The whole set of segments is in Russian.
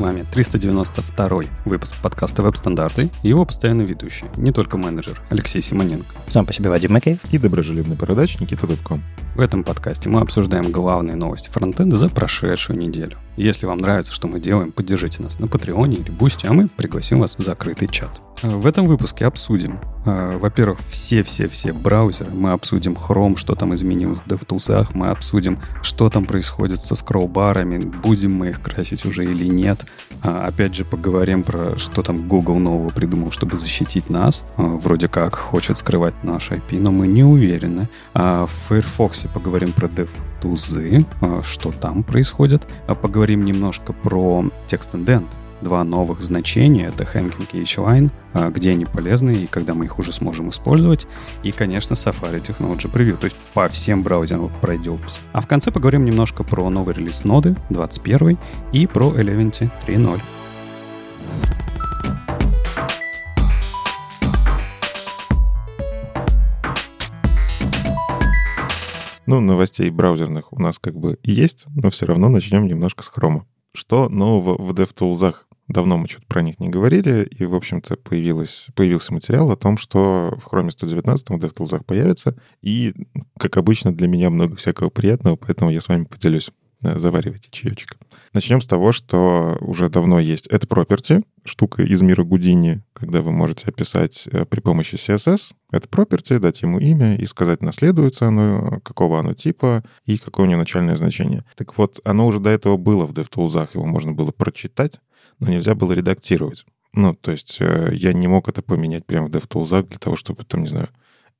вами 392 выпуск подкаста «Веб-стандарты» и его постоянный ведущий, не только менеджер, Алексей Симоненко. Сам по себе Вадим Макеев. И доброжелюбный бородач Никита Дубко. В этом подкасте мы обсуждаем главные новости фронтенда за прошедшую неделю. Если вам нравится, что мы делаем, поддержите нас на Патреоне или Бусти, а мы пригласим вас в закрытый чат. В этом выпуске обсудим, э, во-первых, все-все-все браузеры. Мы обсудим Chrome, что там изменилось в DevTools. Мы обсудим, что там происходит со скроллбарами, будем мы их красить уже или нет. А, опять же, поговорим про, что там Google нового придумал, чтобы защитить нас. А, вроде как хочет скрывать наш IP, но мы не уверены. А в Firefox поговорим про DevTools, что там происходит. Поговорим немножко про Text Indent, два новых значения. Это Hanging и H-Line, а, где они полезны и когда мы их уже сможем использовать. И, конечно, Safari Technology Preview, то есть по всем браузерам пройдемся. А в конце поговорим немножко про новый релиз ноды 21 и про Eleventy 3.0. Ну, новостей браузерных у нас как бы есть, но все равно начнем немножко с хрома. Что нового в DevTools? Давно мы что-то про них не говорили, и, в общем-то, появилось, появился материал о том, что в Chrome 119 в DevTools появится, и, как обычно, для меня много всякого приятного, поэтому я с вами поделюсь. Э, заваривайте чаечек. Начнем с того, что уже давно есть это property, штука из мира Гудини, когда вы можете описать э, при помощи CSS это property, дать ему имя и сказать, наследуется оно, какого оно типа и какое у него начальное значение. Так вот, оно уже до этого было в DevTools, его можно было прочитать, но нельзя было редактировать. Ну, то есть э, я не мог это поменять прямо в DevTools для того, чтобы, там, не знаю,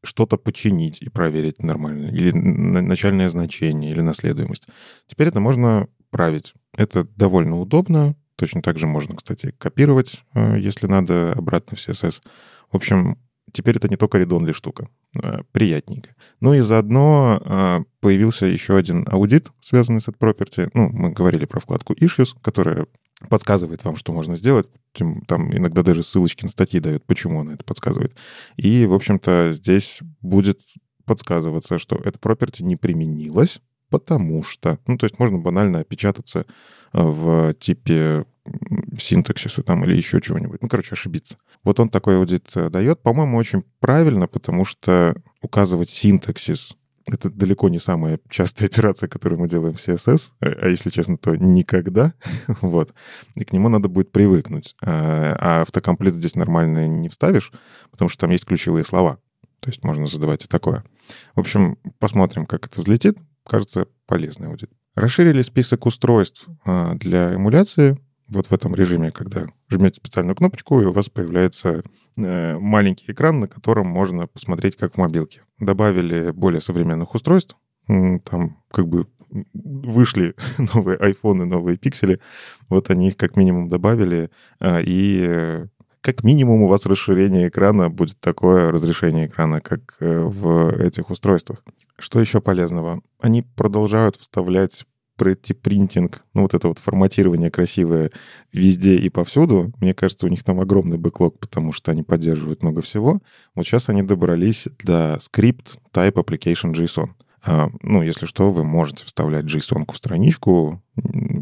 что-то починить и проверить нормально, или начальное значение, или наследуемость. Теперь это можно править. Это довольно удобно. Точно так же можно, кстати, копировать, э, если надо, обратно в CSS. В общем, теперь это не только редонли штука. Э, приятненько. Ну и заодно появился еще один аудит, связанный с этой property. Ну, мы говорили про вкладку Issues, которая подсказывает вам, что можно сделать. Там иногда даже ссылочки на статьи дают, почему она это подсказывает. И, в общем-то, здесь будет подсказываться, что эта property не применилась, потому что... Ну, то есть можно банально опечататься э, в типе синтаксиса там или еще чего-нибудь. Ну, короче, ошибиться. Вот он такой аудит э, дает. По-моему, очень правильно, потому что указывать синтаксис это далеко не самая частая операция, которую мы делаем в CSS, а, а если честно, то никогда. вот. И к нему надо будет привыкнуть. А, а автокомплект здесь нормально не вставишь, потому что там есть ключевые слова. То есть можно задавать и такое. В общем, посмотрим, как это взлетит. Кажется, полезный аудит. Расширили список устройств а, для эмуляции вот в этом режиме, когда жмете специальную кнопочку, и у вас появляется э, маленький экран, на котором можно посмотреть, как в мобилке. Добавили более современных устройств, там как бы вышли новые айфоны, новые пиксели, вот они их как минимум добавили, а, и э, как минимум у вас расширение экрана будет такое разрешение экрана, как э, в этих устройствах. Что еще полезного? Они продолжают вставлять принтинг, ну вот это вот форматирование красивое везде и повсюду, мне кажется, у них там огромный бэклог, потому что они поддерживают много всего. Вот сейчас они добрались до скрипт type application JSON. А, ну, если что, вы можете вставлять JSON в страничку,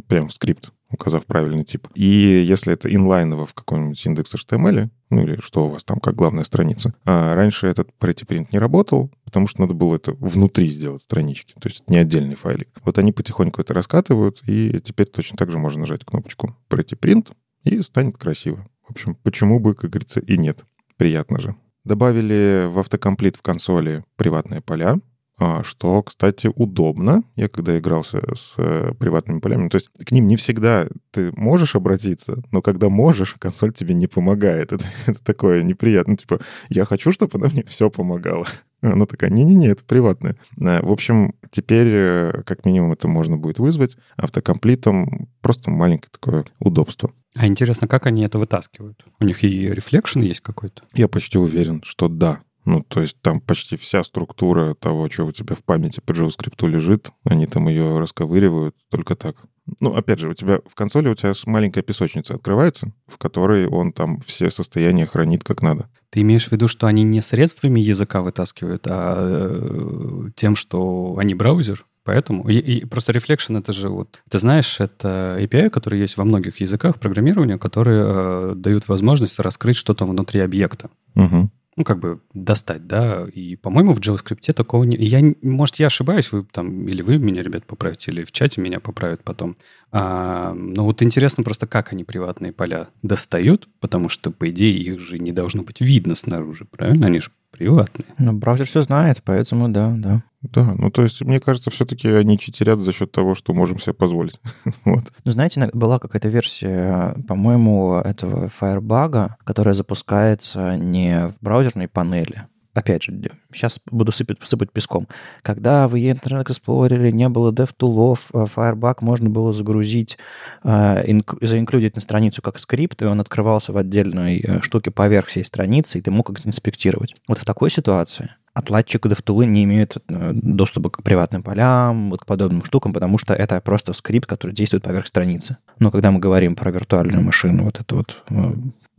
прям в скрипт, указав правильный тип. И если это инлайново в каком-нибудь индекс HTML, ну или что у вас там как главная страница, а раньше этот pretty print не работал, потому что надо было это внутри сделать странички, то есть не отдельный файлик. Вот они потихоньку это раскатывают, и теперь точно так же можно нажать кнопочку pretty print, и станет красиво. В общем, почему бы, как говорится, и нет. Приятно же. Добавили в автокомплит в консоли приватные поля, а, что, кстати, удобно. Я когда игрался с э, приватными полями, то есть к ним не всегда ты можешь обратиться, но когда можешь, консоль тебе не помогает. Это, это такое неприятно. Типа, я хочу, чтобы она мне все помогала. Она такая, не-не-не, это приватное. Э, в общем, теперь э, как минимум это можно будет вызвать автокомплитом. Просто маленькое такое удобство. А интересно, как они это вытаскивают? У них и рефлекшн есть какой-то? Я почти уверен, что да. Ну, то есть там почти вся структура того, что у тебя в памяти по JavaScript лежит, они там ее расковыривают только так. Ну, опять же, у тебя в консоли у тебя маленькая песочница открывается, в которой он там все состояния хранит как надо. Ты имеешь в виду, что они не средствами языка вытаскивают, а э, тем, что они браузер? Поэтому... И, и просто Reflection — это же вот... Ты знаешь, это API, который есть во многих языках программирования, которые э, дают возможность раскрыть что-то внутри объекта. Угу ну, как бы достать, да, и, по-моему, в JavaScript такого не... Я, может, я ошибаюсь, вы там, или вы меня, ребят, поправите, или в чате меня поправят потом. А, но вот интересно просто, как они приватные поля достают, потому что, по идее, их же не должно быть видно снаружи, правильно? Они же приватные. Ну, браузер все знает, поэтому да, да. Да, ну то есть, мне кажется, все-таки они читерят за счет того, что можем себе позволить. вот. Ну, знаете, была какая-то версия, по-моему, этого Firebug, которая запускается не в браузерной панели, опять же, сейчас буду сыпать, сыпать песком. Когда в Internet Explorer не было DevTool'ов, э, Firebug можно было загрузить, э, заинклюдить на страницу как скрипт, и он открывался в отдельной э, штуке поверх всей страницы, и ты мог как-то инспектировать. Вот в такой ситуации отладчик DevTools не имеет э, доступа к приватным полям, вот к подобным штукам, потому что это просто скрипт, который действует поверх страницы. Но когда мы говорим про виртуальную машину, вот это вот э,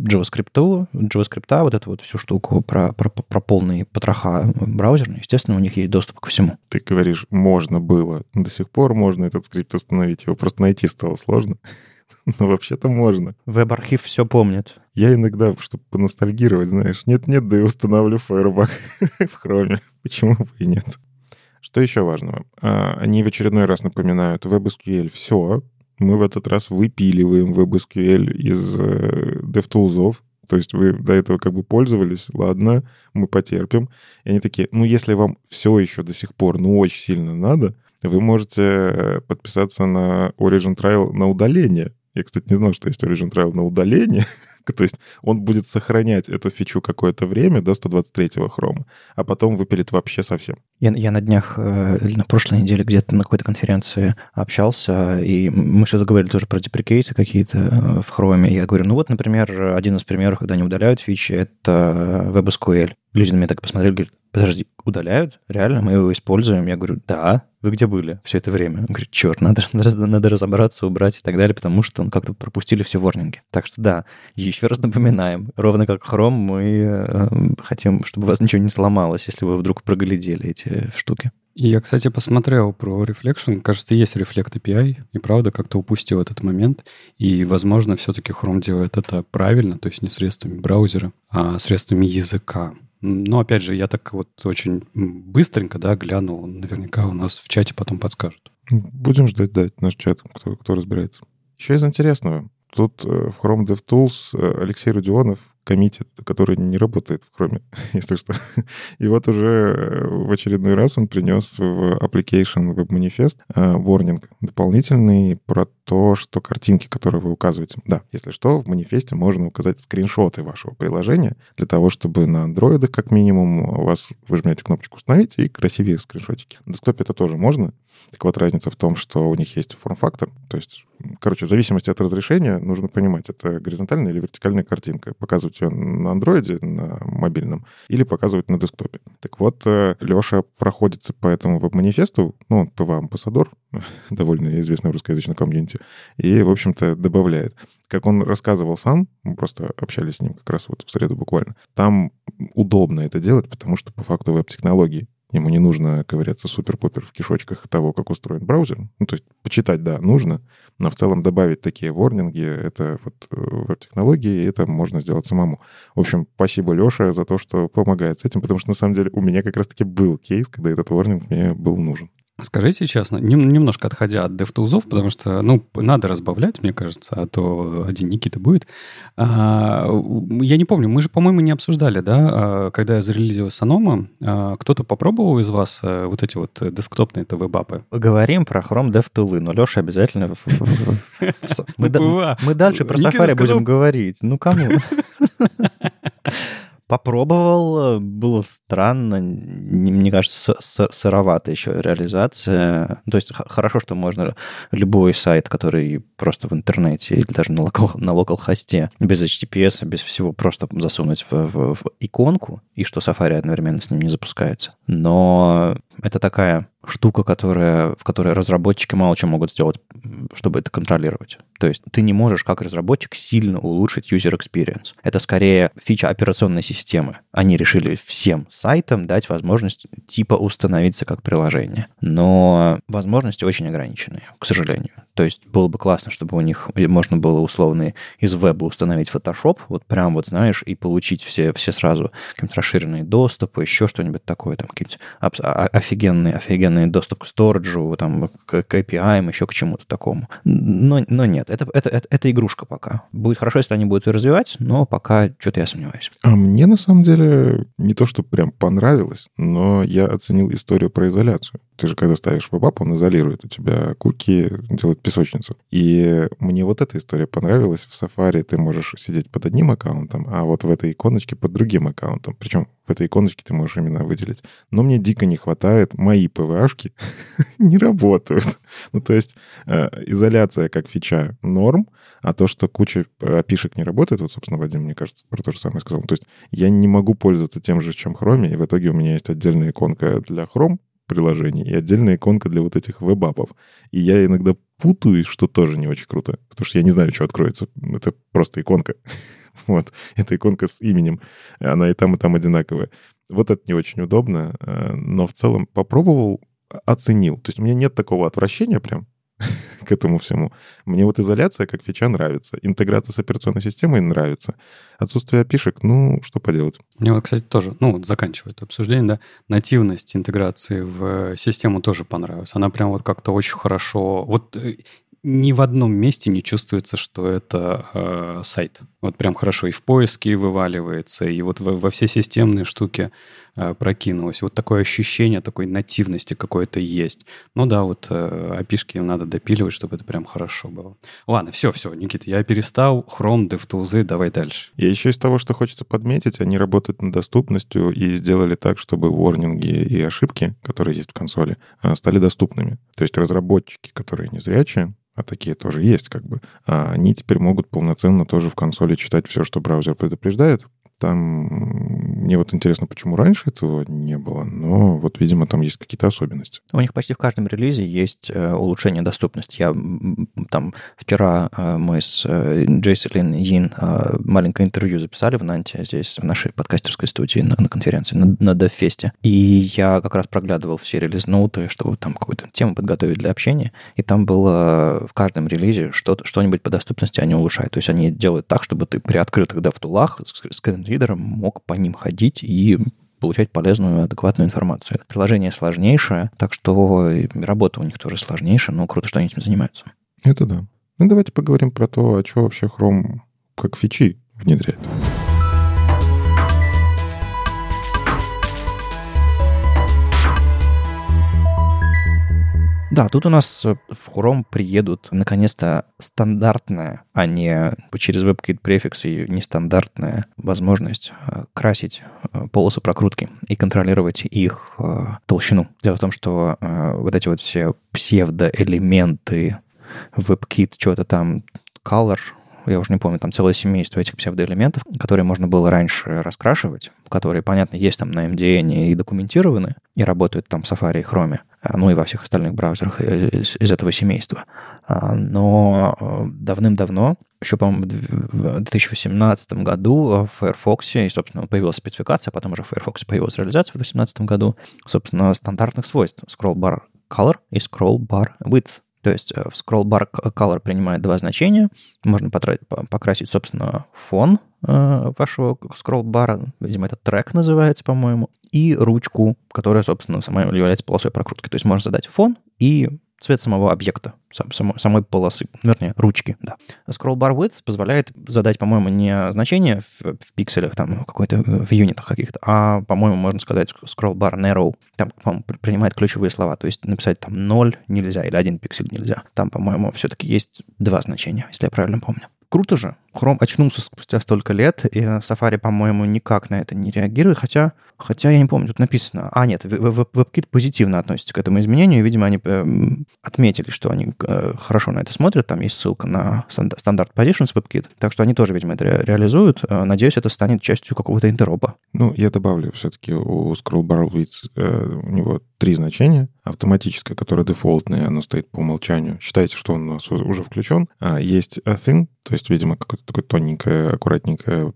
JavaScript, JavaScript, вот эту вот всю штуку про, про, про полные потроха браузерные, естественно, у них есть доступ ко всему. Ты говоришь, можно было. До сих пор можно этот скрипт установить. Его просто найти стало сложно. Но вообще-то можно. Веб-архив все помнит. Я иногда, чтобы поностальгировать, знаешь, нет-нет, да и установлю Firebug в хроме. Почему бы и нет? Что еще важного? А, они в очередной раз напоминают WebSQL все. Мы в этот раз выпиливаем WebSQL из э, DevTools. То есть вы до этого как бы пользовались, ладно, мы потерпим. И они такие, ну если вам все еще до сих пор, ну очень сильно надо, вы можете э, подписаться на Origin Trial на удаление. Я, кстати, не знал, что есть Origin Trial на удаление. То есть он будет сохранять эту фичу какое-то время до 123-го хрома, а потом выпилит вообще совсем. Я, я на днях, э, на прошлой неделе где-то на какой-то конференции общался, и мы что-то говорили тоже про деприкейты какие-то э, в хроме. Я говорю, ну вот, например, один из примеров, когда они удаляют фичи, это WebSQL. Люди на меня так посмотрели, говорят, подожди, удаляют? Реально? Мы его используем? Я говорю, да. Вы где были все это время? Он говорит, черт, надо, надо разобраться, убрать и так далее, потому что он как-то пропустили все ворнинги. Так что да, еще раз напоминаем, ровно как Chrome, мы э, хотим, чтобы у вас ничего не сломалось, если вы вдруг проглядели эти штуки. Я, кстати, посмотрел про Reflection. Кажется, есть Reflect API, и правда как-то упустил этот момент. И, возможно, все-таки Chrome делает это правильно, то есть не средствами браузера, а средствами языка. Но, опять же, я так вот очень быстренько, да, глянул. Наверняка у нас в чате потом подскажут. Будем ждать, да, наш чат, кто, кто разбирается. Еще из интересного. Тут э, в Chrome DevTools э, Алексей Родионов коммитит, который не работает Chrome, если что. И вот уже э, в очередной раз он принес в application Web Manifest warning дополнительный про то, что картинки, которые вы указываете, да, если что, в манифесте можно указать скриншоты вашего приложения для того, чтобы на андроидах, как минимум, у вас вы жмете кнопочку «Установить» и красивее скриншотики. На десктопе это тоже можно. Так вот, разница в том, что у них есть форм-фактор, то есть, короче, в зависимости от разрешения нужно понимать, это горизонтальная или вертикальная картинка. Показывать ее на андроиде, на мобильном, или показывать на десктопе. Так вот, э, Леша проходится по этому веб-манифесту, ну, он ПВА-амбассадор, довольно известный в русскоязычном комьюнити, и, в общем-то, добавляет. Как он рассказывал сам, мы просто общались с ним как раз вот в среду буквально, там удобно это делать, потому что по факту веб-технологии Ему не нужно ковыряться супер-пупер в кишочках того, как устроен браузер. Ну, то есть почитать, да, нужно, но в целом добавить такие ворнинги, это вот э, веб-технологии, и это можно сделать самому. В общем, спасибо, Леша, за то, что помогает с этим, потому что, на самом деле, у меня как раз-таки был кейс, когда этот ворнинг мне был нужен. Скажите честно, немножко отходя от DevTools, потому что, ну, надо разбавлять, мне кажется, а то один Никита будет. А, я не помню, мы же, по-моему, не обсуждали, да, а, когда я зарелизил Санома, а, кто-то попробовал из вас а, вот эти вот десктопные это вебапы? Говорим про Chrome DevTools, но Леша обязательно... Мы дальше про Safari будем говорить. Ну, кому? Попробовал, было странно, мне кажется, сыровато еще реализация. То есть хорошо, что можно любой сайт, который просто в интернете или даже на, локал, на без HTTPS, без всего, просто засунуть в, в, в иконку, и что Safari одновременно с ним не запускается. Но это такая штука, которая, в которой разработчики мало чем могут сделать, чтобы это контролировать. То есть ты не можешь как разработчик сильно улучшить user experience. Это скорее фича операционной системы. Они решили всем сайтам дать возможность типа установиться как приложение. Но возможности очень ограниченные, к сожалению. То есть было бы классно, чтобы у них можно было условно из веба установить Photoshop, вот прям вот знаешь, и получить все, все сразу какие-нибудь расширенные доступы, еще что-нибудь такое, там какие-нибудь офигенные, офигенные доступ к сториджу, там, к, к API, еще к чему-то такому. Но, но нет, это, это, это, это игрушка пока. Будет хорошо, если они будут ее развивать, но пока что-то я сомневаюсь. А мне на самом деле не то, что прям понравилось, но я оценил историю про изоляцию. Ты же, когда ставишь веб он изолирует у тебя куки, делает песочницу. И мне вот эта история понравилась. В Safari ты можешь сидеть под одним аккаунтом, а вот в этой иконочке под другим аккаунтом. Причем в этой иконочке ты можешь именно выделить. Но мне дико не хватает, мои PVA-шки не работают. Ну, то есть э, изоляция как фича норм, а то, что куча опишек не работает, вот, собственно, Вадим, мне кажется, про то же самое сказал. То есть я не могу пользоваться тем же, чем Chrome, и в итоге у меня есть отдельная иконка для Chrome, приложений и отдельная иконка для вот этих веб-апов. И я иногда путаюсь, что тоже не очень круто, потому что я не знаю, что откроется. Это просто иконка. вот, это иконка с именем. Она и там, и там одинаковая. Вот это не очень удобно, э, но в целом попробовал, оценил. То есть у меня нет такого отвращения прям, к этому всему. Мне вот изоляция как фича нравится. Интеграция с операционной системой нравится. Отсутствие опишек, ну, что поделать. Мне вот, кстати, тоже, ну, вот заканчивая это обсуждение, да, нативность интеграции в систему тоже понравилась. Она прям вот как-то очень хорошо... Вот э, ни в одном месте не чувствуется, что это э, сайт. Вот прям хорошо и в поиске вываливается, и вот во, во все системные штуки э, прокинулось. Вот такое ощущение такой нативности какой-то есть. Ну да, вот э, опишки надо допиливать, чтобы это прям хорошо было. Ладно, все, все, Никита, я перестал. Chrome, DevTools, давай дальше. И еще из того, что хочется подметить, они работают над доступностью и сделали так, чтобы ворнинги и ошибки, которые есть в консоли, э, стали доступными. То есть разработчики, которые незрячие, а такие тоже есть, как бы, а они теперь могут полноценно тоже в консоли читать все, что браузер предупреждает, там мне вот интересно, почему раньше этого не было, но вот, видимо, там есть какие-то особенности. У них почти в каждом релизе есть э, улучшение доступности. Я там вчера э, мы с э, Джейселин Йин маленькое интервью записали в Нанте, здесь в нашей подкастерской студии на, на конференции, на, на DevFest. И я как раз проглядывал все релиз-ноуты, чтобы там какую-то тему подготовить для общения. И там было в каждом релизе что-то, что-нибудь по доступности они улучшают. То есть они делают так, чтобы ты при открытых DevTool'ах скринридером мог по ним ходить и получать полезную, адекватную информацию. Приложение сложнейшее, так что работа у них тоже сложнейшая, но круто, что они этим занимаются. Это да. Ну, давайте поговорим про то, а что вообще Chrome как фичи внедряет. Да, тут у нас э, в Chrome приедут наконец-то стандартная, а не через WebKit префикс и нестандартная возможность э, красить э, полосы прокрутки и контролировать их толщину. Дело в том, что вот эти вот все псевдоэлементы WebKit, что-то там, color, я уже не помню, там целое семейство этих псевдоэлементов, которые можно было раньше раскрашивать, которые, понятно, есть там на MDN и документированы, и работают там в Safari и Chrome, а, ну и во всех остальных браузерах из, из этого семейства. А, но э, давным-давно, еще, по-моему, в 2018 году в Firefox, и, собственно, появилась спецификация, потом уже в Firefox появилась реализация в 2018 году, собственно, стандартных свойств scroll bar color и scroll bar width. То есть э, в scroll bar color принимает два значения. Можно потратить, покрасить, собственно, фон э, вашего scroll видимо, это трек называется, по-моему, и ручку, которая, собственно, сама является полосой прокрутки. То есть можно задать фон и цвет самого объекта, самой, самой полосы, вернее, ручки, да. Scroll bar width позволяет задать, по-моему, не значение в, в пикселях, там, какой-то, в юнитах каких-то, а, по-моему, можно сказать scroll bar narrow, там, по-моему, принимает ключевые слова, то есть написать там 0 нельзя или один пиксель нельзя. Там, по-моему, все-таки есть два значения, если я правильно помню. Круто же, Chrome очнулся спустя столько лет, и Safari, по-моему, никак на это не реагирует, хотя, хотя я не помню, тут написано... А, нет, WebKit позитивно относится к этому изменению, видимо, они э, отметили, что они э, хорошо на это смотрят, там есть ссылка на стандарт Positions WebKit, так что они тоже, видимо, это реализуют. Э, надеюсь, это станет частью какого-то интеропа. Ну, я добавлю все-таки у Scroll Bar Width у него три значения. Автоматическое, которое дефолтное, оно стоит по умолчанию. Считайте, что он у нас уже включен. А есть thin, то есть, видимо, какое-то такое тоненькое, аккуратненькое.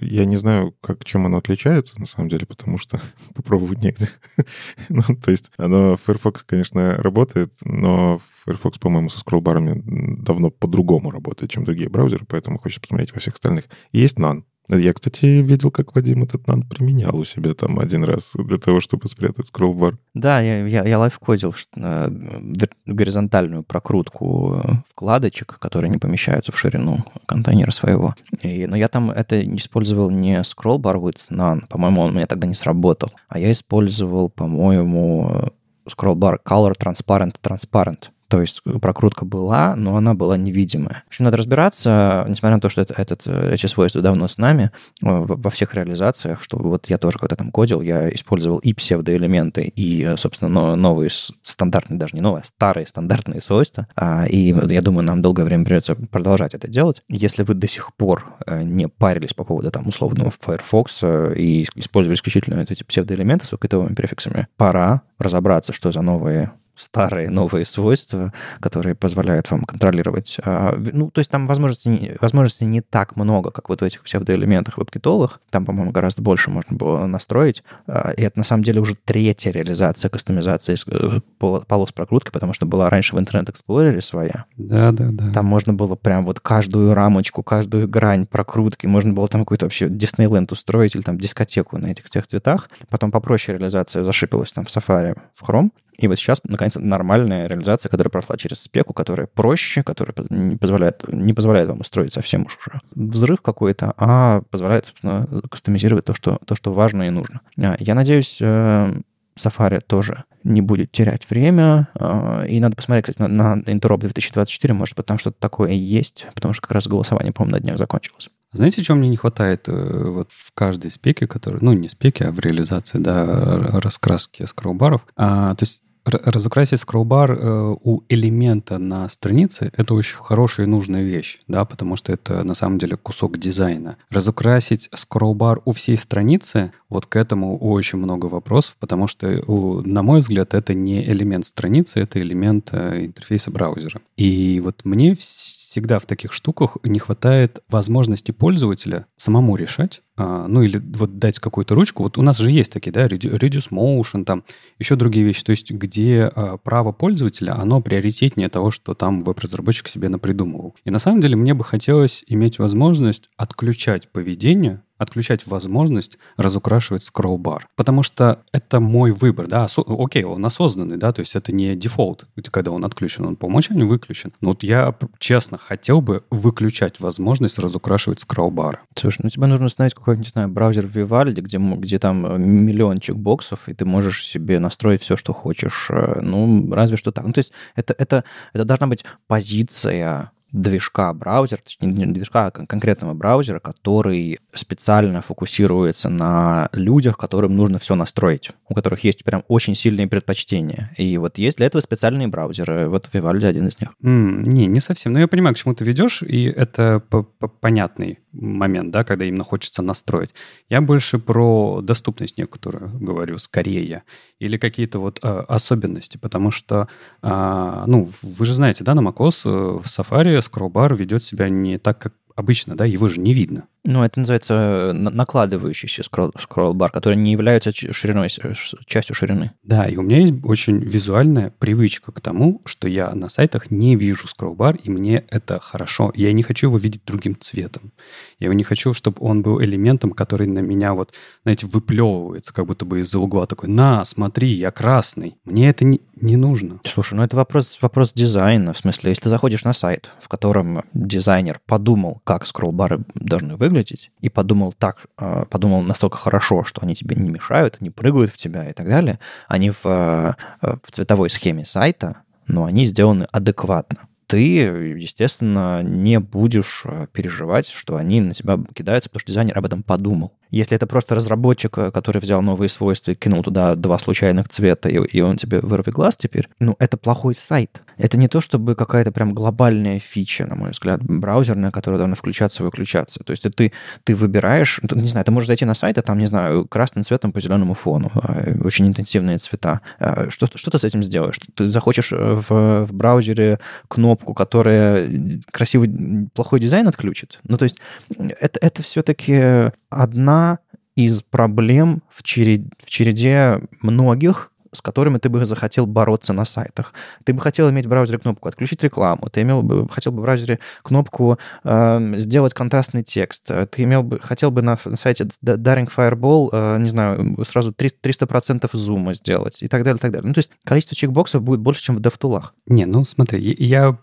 Я не знаю, как, чем оно отличается, на самом деле, потому что попробовать негде. ну, то есть, оно, Firefox, конечно, работает, но Firefox, по-моему, со скроллбарами давно по-другому работает, чем другие браузеры, поэтому хочется посмотреть во всех остальных. есть None. Я, кстати, видел, как Вадим этот нан применял у себя там один раз для того, чтобы спрятать скроллбар. Да, я, я, я лайфкодил э, горизонтальную прокрутку вкладочек, которые не помещаются в ширину контейнера своего. И, но я там это использовал не scrollbar with none, по-моему, он у меня тогда не сработал, а я использовал, по-моему, scrollbar color transparent transparent. То есть прокрутка была, но она была невидимая. В общем, надо разбираться, несмотря на то, что это, этот, эти свойства давно с нами, во всех реализациях, что вот я тоже когда там кодил, я использовал и псевдоэлементы, и, собственно, новые стандартные, даже не новые, а старые стандартные свойства. А, и я думаю, нам долгое время придется продолжать это делать. Если вы до сих пор э, не парились по поводу там условного Firefox э, и использовали исключительно эти псевдоэлементы с выкатовыми префиксами, пора разобраться, что за новые старые новые свойства, которые позволяют вам контролировать. А, ну, то есть там возможностей, возможностей не так много, как вот в этих псевдоэлементах веб-китовых. Там, по-моему, гораздо больше можно было настроить. А, и это, на самом деле, уже третья реализация кастомизации э, полос прокрутки, потому что была раньше в Internet Explorer своя. Да, да, да. Там можно было прям вот каждую рамочку, каждую грань прокрутки, можно было там какой-то вообще Диснейленд устроить или там дискотеку на этих всех цветах. Потом попроще реализация зашипалась там в Safari, в Chrome. И вот сейчас, наконец, нормальная реализация, которая прошла через спеку, которая проще, которая не позволяет, не позволяет вам устроить совсем уж уже взрыв какой-то, а позволяет кастомизировать то что, то, что важно и нужно. А, я надеюсь, э, Safari тоже не будет терять время. А, и надо посмотреть, кстати, на, на Interop 2024, может быть, там что-то такое есть, потому что как раз голосование, по-моему, на днях закончилось. Знаете, чего мне не хватает э, вот в каждой спеке, который, ну, не спеке, а в реализации, да, раскраски скроллбаров? А, то есть разукрасить скроллбар э, у элемента на странице — это очень хорошая и нужная вещь, да, потому что это на самом деле кусок дизайна. Разукрасить скроллбар у всей страницы, вот к этому очень много вопросов, потому что, на мой взгляд, это не элемент страницы, это элемент э, интерфейса браузера. И вот мне всегда в таких штуках не хватает возможности пользователя самому решать, а, ну или вот дать какую-то ручку. Вот у нас же есть такие, да, Reduce Motion, там еще другие вещи, то есть где а, право пользователя, оно приоритетнее того, что там веб-разработчик себе напридумывал. И на самом деле мне бы хотелось иметь возможность отключать поведение отключать возможность разукрашивать скролл-бар. Потому что это мой выбор, да, Осо- окей, он осознанный, да, то есть это не дефолт, когда он отключен, он по умолчанию выключен. Но вот я, честно, хотел бы выключать возможность разукрашивать скролл-бар. Слушай, ну тебе нужно установить какой-нибудь, не знаю, браузер Vivaldi, где, где там э, миллион чекбоксов, и ты можешь себе настроить все, что хочешь. Э, ну, разве что так. Ну, то есть это, это, это должна быть позиция движка браузера, точнее не движка, а конкретного браузера, который специально фокусируется на людях, которым нужно все настроить, у которых есть прям очень сильные предпочтения. И вот есть для этого специальные браузеры. Вот Vivaldi один из них. Mm, не, не совсем. Но я понимаю, к чему ты ведешь, и это понятный момент, да, когда именно хочется настроить. Я больше про доступность некоторую говорю, скорее, или какие-то вот э, особенности, потому что, э, ну, вы же знаете, да, на macOS э, в Safari скроллбар ведет себя не так, как обычно, да, его же не видно. Ну, это называется э, накладывающийся скролл, скролл-бар, который не является шириной, частью ширины. Да, и у меня есть очень визуальная привычка к тому, что я на сайтах не вижу скролл-бар, и мне это хорошо. Я не хочу его видеть другим цветом. Я не хочу, чтобы он был элементом, который на меня вот, знаете, выплевывается, как будто бы из-за угла такой, на, смотри, я красный. Мне это не, не нужно. Слушай, ну это вопрос, вопрос дизайна. В смысле, если заходишь на сайт, в котором дизайнер подумал, как скролл-бары должны выглядеть, выглядеть, и подумал так, а, подумал настолько хорошо, что они тебе не мешают, не прыгают в тебя и так далее, они в, а, в цветовой схеме сайта, но они сделаны адекватно. ты, естественно, не будешь э, переживать, что они на тебя кидаются, потому что дизайнер об этом подумал. Если это просто разработчик, э, который взял новые свойства и кинул туда два случайных цвета, и, и он тебе вырви глаз теперь, ну, это плохой сайт. Это не то, чтобы какая-то прям глобальная фича, на мой взгляд, браузерная, которая должна включаться и выключаться. То есть ты, ты выбираешь, не знаю, ты можешь зайти на сайт, а там, не знаю, красным цветом по зеленому фону, а, очень интенсивные цвета. А, что, что ты с этим сделаешь? Ты захочешь в, в браузере кнопку, которая красивый, плохой дизайн отключит? Ну, то есть это, это все-таки одна из проблем в череде, в череде многих, с которыми ты бы захотел бороться на сайтах. Ты бы хотел иметь в браузере кнопку «Отключить рекламу», ты имел бы, хотел бы в браузере кнопку э, «Сделать контрастный текст», ты имел бы, хотел бы на, на сайте Daring Fireball, э, не знаю, сразу 300% зума сделать и так далее, и так далее. Ну, то есть количество чекбоксов будет больше, чем в DevTools. Не, ну смотри, я,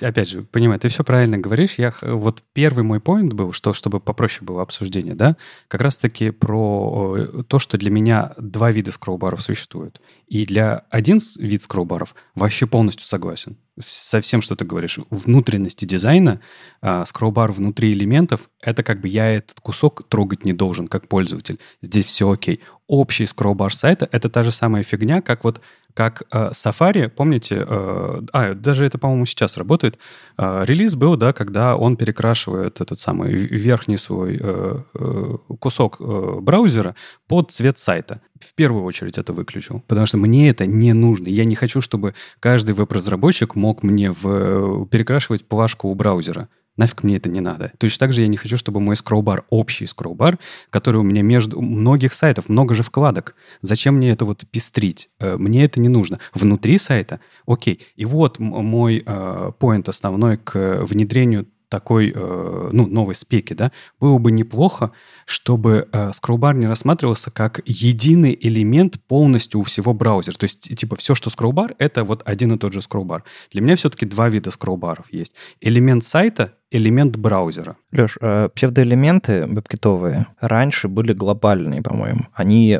опять же, понимаю, ты все правильно говоришь. Я, вот первый мой поинт был, что чтобы попроще было обсуждение, да, как раз-таки про то, что для меня два вида скроллбаров существуют. И для один вид скроллбаров вообще полностью согласен со всем, что ты говоришь. Внутренности дизайна, э, скроллбар внутри элементов, это как бы я этот кусок трогать не должен, как пользователь. Здесь все окей. Общий скроллбар сайта — это та же самая фигня, как вот как э, Safari, помните, э, а, даже это, по-моему, сейчас работает, э, релиз был, да, когда он перекрашивает этот самый верхний свой э, э, кусок э, браузера под цвет сайта. В первую очередь это выключил, потому что мне это не нужно. Я не хочу, чтобы каждый веб-разработчик мог мне в, перекрашивать плашку у браузера. Нафиг мне это не надо. Точно так же я не хочу, чтобы мой скроллбар, общий скроллбар, который у меня между многих сайтов, много же вкладок. Зачем мне это вот пестрить? Э, мне это не нужно. Внутри сайта, окей. И вот мой поинт э, основной к внедрению такой, э, ну, новой спеки, да, было бы неплохо, чтобы э, скроллбар не рассматривался как единый элемент полностью у всего браузера. То есть, типа, все, что скроллбар, это вот один и тот же скроллбар. Для меня все-таки два вида скроллбаров есть. Элемент сайта элемент браузера. Леш, э, псевдоэлементы веб-китовые раньше были глобальные, по-моему. Они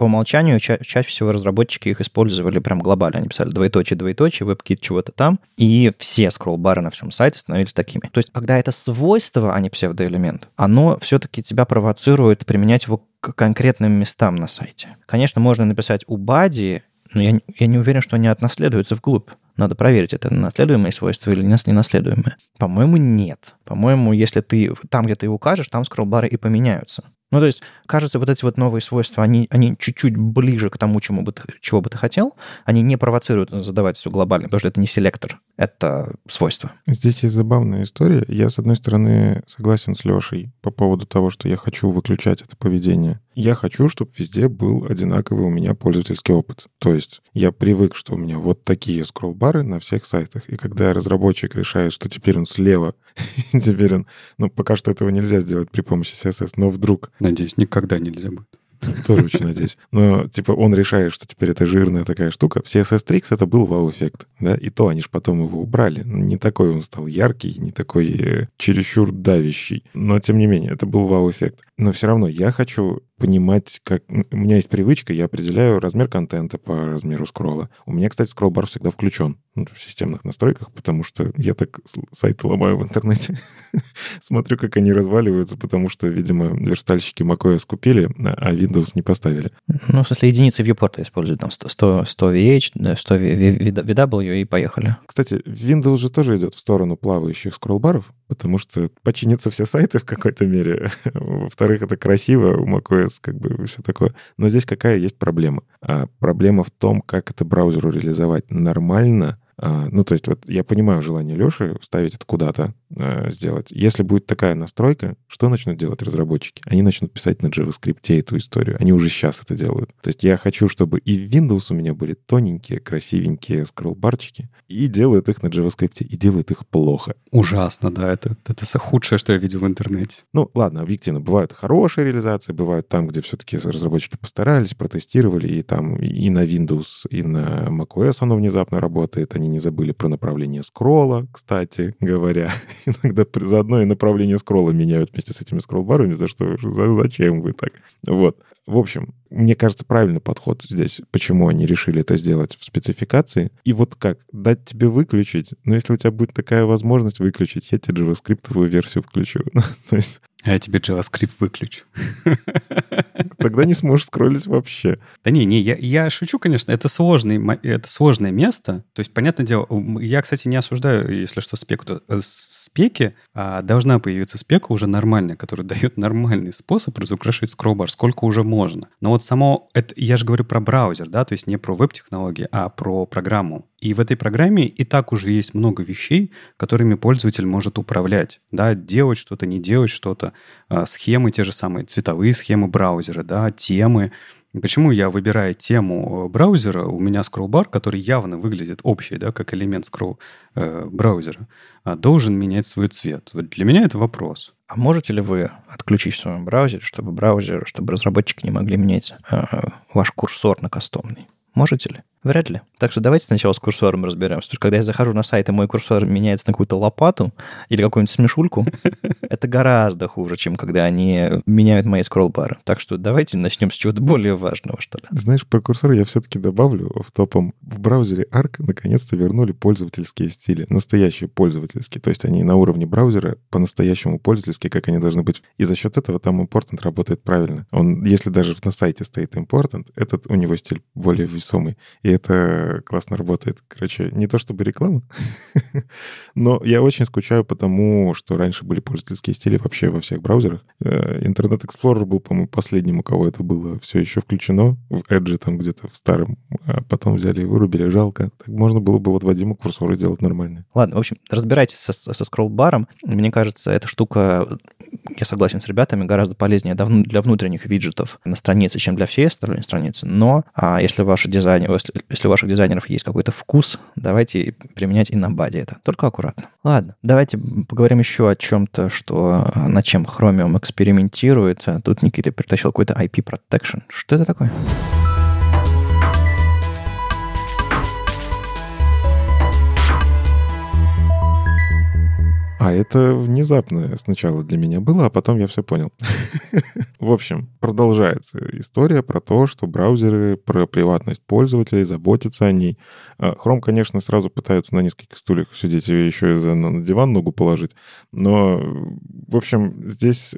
по умолчанию ча- чаще всего разработчики их использовали прям глобально. Они писали двоеточие, двоеточие, WebKit чего-то там, и все скролл-бары на всем сайте становились такими. То есть, когда это свойство, а не псевдоэлемент, оно все-таки тебя провоцирует применять его к конкретным местам на сайте. Конечно, можно написать у бади, но я, я не уверен, что они отнаследуются вглубь. Надо проверить, это наследуемые свойства или ненаследуемые. По-моему, нет. По-моему, если ты там, где ты его укажешь, там скроллбары и поменяются. Ну, то есть, кажется, вот эти вот новые свойства, они, они чуть-чуть ближе к тому, чему бы ты, чего бы ты хотел. Они не провоцируют задавать все глобально, потому что это не селектор, это свойство. Здесь есть забавная история. Я, с одной стороны, согласен с Лешей по поводу того, что я хочу выключать это поведение. Я хочу, чтобы везде был одинаковый у меня пользовательский опыт. То есть я привык, что у меня вот такие скролл-бары на всех сайтах. И когда разработчик решает, что теперь он слева, теперь он... Ну, пока что этого нельзя сделать при помощи CSS, но вдруг... Надеюсь, никогда нельзя будет. Тоже очень надеюсь. Но, типа, он решает, что теперь это жирная такая штука. В CSS Tricks это был вау-эффект, да, и то они же потом его убрали. Не такой он стал яркий, не такой э, чересчур давящий. Но, тем не менее, это был вау-эффект. Но все равно я хочу понимать, как... У меня есть привычка, я определяю размер контента по размеру скролла. У меня, кстати, скролл-бар всегда включен ну, в системных настройках, потому что я так сайты ломаю в интернете. Смотрю, как они разваливаются, потому что, видимо, верстальщики macOS купили, а Windows не поставили. Ну, в смысле, единицы viewport используют, там 100, 100 VH, 100 VW и поехали. Кстати, Windows же тоже идет в сторону плавающих скролл-баров, потому что починятся все сайты в какой-то мере. Во-вторых, это красиво, у macOS как бы все такое. Но здесь какая есть проблема? А проблема в том, как это браузеру реализовать нормально, ну, то есть вот я понимаю желание Леши вставить это куда-то, э, сделать. Если будет такая настройка, что начнут делать разработчики? Они начнут писать на JavaScript эту историю. Они уже сейчас это делают. То есть я хочу, чтобы и в Windows у меня были тоненькие, красивенькие скроллбарчики, и делают их на JavaScript, и делают их плохо. Ужасно, да. Это, это худшее, что я видел в интернете. Ну, ладно, объективно. Бывают хорошие реализации, бывают там, где все-таки разработчики постарались, протестировали, и там и на Windows, и на macOS оно внезапно работает, они не забыли про направление скролла, кстати говоря. Иногда заодно и направление скролла меняют вместе с этими скролл-барами, за что, за, зачем вы так? Вот. В общем, мне кажется, правильный подход здесь, почему они решили это сделать в спецификации. И вот как, дать тебе выключить, но если у тебя будет такая возможность выключить, я тебе JavaScript версию включу. То есть а я тебе JavaScript выключу. Тогда не сможешь скроллить вообще. Да не, не, я, я шучу, конечно, это, сложный, это сложное место. То есть, понятное дело, я, кстати, не осуждаю, если что, спеку. То в спеке а, должна появиться спека уже нормальная, которая дает нормальный способ разукрашивать скроллбар, сколько уже можно. Но вот само, это, я же говорю про браузер, да, то есть не про веб-технологии, а про программу. И в этой программе и так уже есть много вещей, которыми пользователь может управлять, да, делать что-то, не делать что-то, а, схемы те же самые, цветовые схемы браузера, да, темы. Почему я выбираю тему э, браузера, у меня скроллбар, который явно выглядит общий, да, как элемент скролл э, браузера, а, должен менять свой цвет? Вот для меня это вопрос. А можете ли вы отключить в своем браузере, чтобы браузер, чтобы разработчики не могли менять э, ваш курсор на кастомный? Можете ли? Вряд ли. Так что давайте сначала с курсором разберемся. Потому что когда я захожу на сайт, и мой курсор меняется на какую-то лопату или какую-нибудь смешульку, это гораздо хуже, чем когда они меняют мои скролл-бары. Так что давайте начнем с чего-то более важного, что ли. Знаешь, про курсор я все-таки добавлю в топом. В браузере Arc наконец-то вернули пользовательские стили. Настоящие пользовательские. То есть они на уровне браузера по-настоящему пользовательские, как они должны быть. И за счет этого там important работает правильно. Он, если даже на сайте стоит important, этот у него стиль более весомый. И это классно работает. Короче, не то чтобы реклама, но я очень скучаю по тому, что раньше были пользовательские стили вообще во всех браузерах. Интернет Explorer был, по-моему, последним, у кого это было все еще включено. В Edge там где-то в старом. А потом взяли и вырубили. Жалко. Так можно было бы вот Вадиму курсоры делать нормально. Ладно, в общем, разбирайтесь со, со скролл-баром. Мне кажется, эта штука, я согласен с ребятами, гораздо полезнее для внутренних виджетов на странице, чем для всей остальной страницы. Но а если ваш дизайн, если, если у ваших дизайнеров есть какой-то вкус, давайте применять и на баде это. Только аккуратно. Ладно, давайте поговорим еще о чем-то, что над чем Chromium экспериментирует. Тут Никита притащил какой-то IP Protection. Что это такое? А это внезапно сначала для меня было, а потом я все понял. В общем, продолжается история про то, что браузеры про приватность пользователей, заботятся о ней. А, Chrome, конечно, сразу пытаются на нескольких стульях сидеть и еще на диван ногу положить. Но, в общем, здесь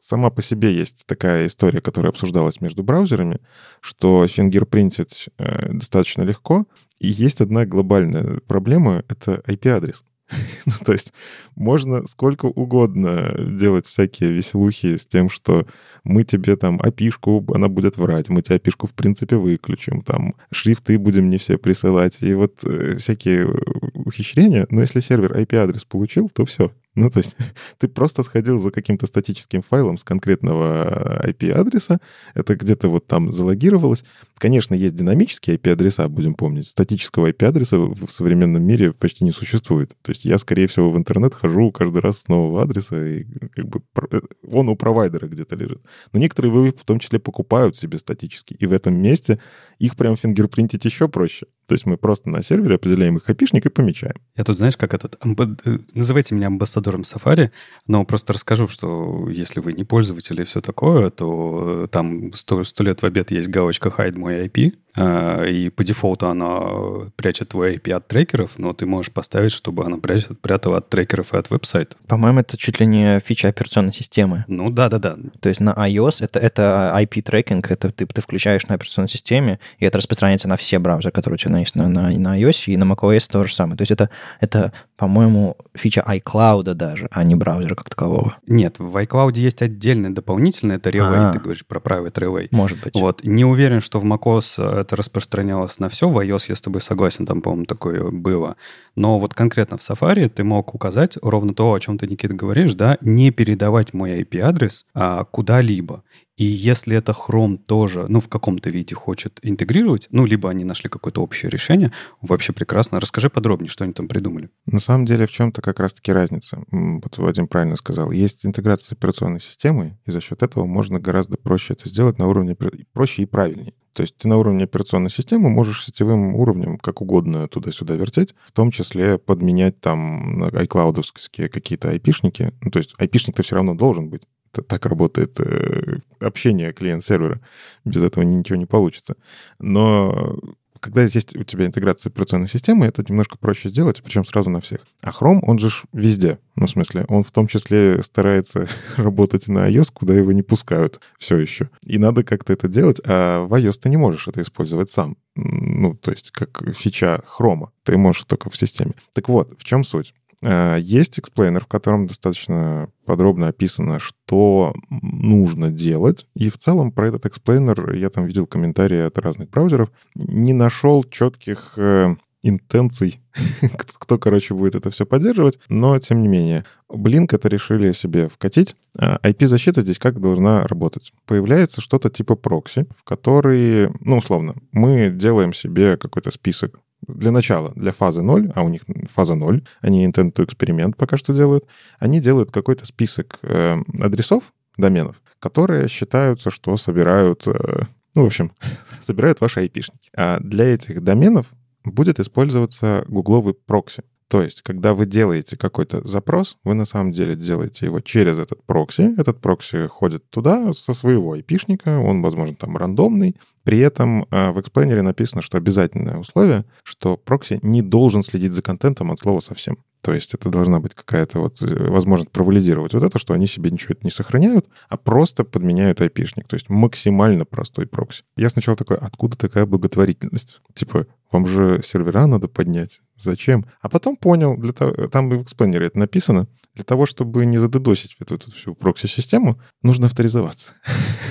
сама по себе есть такая история, которая обсуждалась между браузерами, что фингерпринтить э, достаточно легко, и есть одна глобальная проблема — это IP-адрес. ну, то есть можно сколько угодно делать всякие веселухи с тем, что мы тебе там опишку, она будет врать, мы тебе опишку в принципе выключим, там шрифты будем не все присылать, и вот э, всякие ухищрения. Но если сервер IP-адрес получил, то все, ну, то есть ты просто сходил за каким-то статическим файлом с конкретного IP-адреса, это где-то вот там залогировалось. Конечно, есть динамические IP-адреса, будем помнить. Статического IP-адреса в современном мире почти не существует. То есть я, скорее всего, в интернет хожу каждый раз с нового адреса, и как бы э, он у провайдера где-то лежит. Но некоторые вы в том числе покупают себе статический. И в этом месте их прям фингерпринтить еще проще. То есть мы просто на сервере определяем их опишник и помечаем. Я тут, знаешь, как этот... Амбад... Э, называйте меня амбассадором Safari, но просто расскажу, что если вы не пользователь и все такое, то э, там сто, лет в обед есть галочка «Hide мой IP», а, и по дефолту она прячет твой IP от трекеров, но ты можешь поставить, чтобы она прячет, прятала от трекеров и от веб-сайта. По-моему, это чуть ли не фича операционной системы. Ну да-да-да. То есть на iOS это, это IP-трекинг, это ты, ты включаешь на операционной системе, и это распространяется на все браузеры, которые у тебя есть на, на, на iOS, и на macOS то же самое. То есть это, это по-моему, фича iCloud даже, а не браузера как такового. Нет, в iCloud есть отдельное дополнительное, это Relay, А-а-а. ты говоришь про Private Relay. Может быть. Вот. Не уверен, что в macOS это распространялось на все. В iOS я с тобой согласен, там, по-моему, такое было. Но вот конкретно в Safari ты мог указать ровно то, о чем ты, Никита, говоришь, да, не передавать мой IP-адрес а, куда-либо. И если это Chrome тоже, ну, в каком-то виде хочет интегрировать, ну, либо они нашли какое-то общее решение, вообще прекрасно. Расскажи подробнее, что они там придумали. На самом деле в чем-то как раз-таки разница. Вот Вадим правильно сказал. Есть интеграция с операционной системой, и за счет этого можно гораздо проще это сделать на уровне проще и правильнее. То есть ты на уровне операционной системы можешь сетевым уровнем как угодно туда-сюда вертеть, в том числе подменять там iCloud какие-то айпишники. Ну, то есть айпишник-то все равно должен быть. Так работает э, общение клиент-сервера. Без этого ничего не получится. Но когда есть у тебя интеграция операционной системой, это немножко проще сделать, причем сразу на всех. А Chrome, он же везде. Ну, в смысле, он в том числе старается работать на iOS, куда его не пускают все еще. И надо как-то это делать, а в iOS ты не можешь это использовать сам. Ну, то есть как фича Chrome. Ты можешь только в системе. Так вот, в чем суть? Э, есть explainer, в котором достаточно подробно описано, что нужно делать. И в целом про этот explainer я там видел комментарии от разных браузеров. Не нашел четких э, интенций, кто, короче, будет это все поддерживать, но тем не менее. Blink это решили себе вкатить. IP-защита а здесь как должна работать? Появляется что-то типа прокси, в который, ну, условно, мы делаем себе какой-то список для начала, для фазы 0, а у них фаза 0, они intent to experiment пока что делают, они делают какой-то список э, адресов, доменов, которые считаются, что собирают, э, ну, в общем, собирают ваши айпишники. А для этих доменов будет использоваться гугловый прокси. То есть, когда вы делаете какой-то запрос, вы на самом деле делаете его через этот прокси. Этот прокси ходит туда со своего айпишника, он, возможно, там рандомный. При этом э, в эксплейнере написано, что обязательное условие, что прокси не должен следить за контентом от слова совсем. То есть это должна быть какая-то вот э, возможность провалидировать вот это, что они себе ничего это не сохраняют, а просто подменяют айпишник. То есть максимально простой прокси. Я сначала такой, откуда такая благотворительность? Типа, вам же сервера надо поднять. Зачем? А потом понял, для того, там в эксплейнере это написано, для того, чтобы не задедосить эту, эту всю прокси-систему, нужно авторизоваться.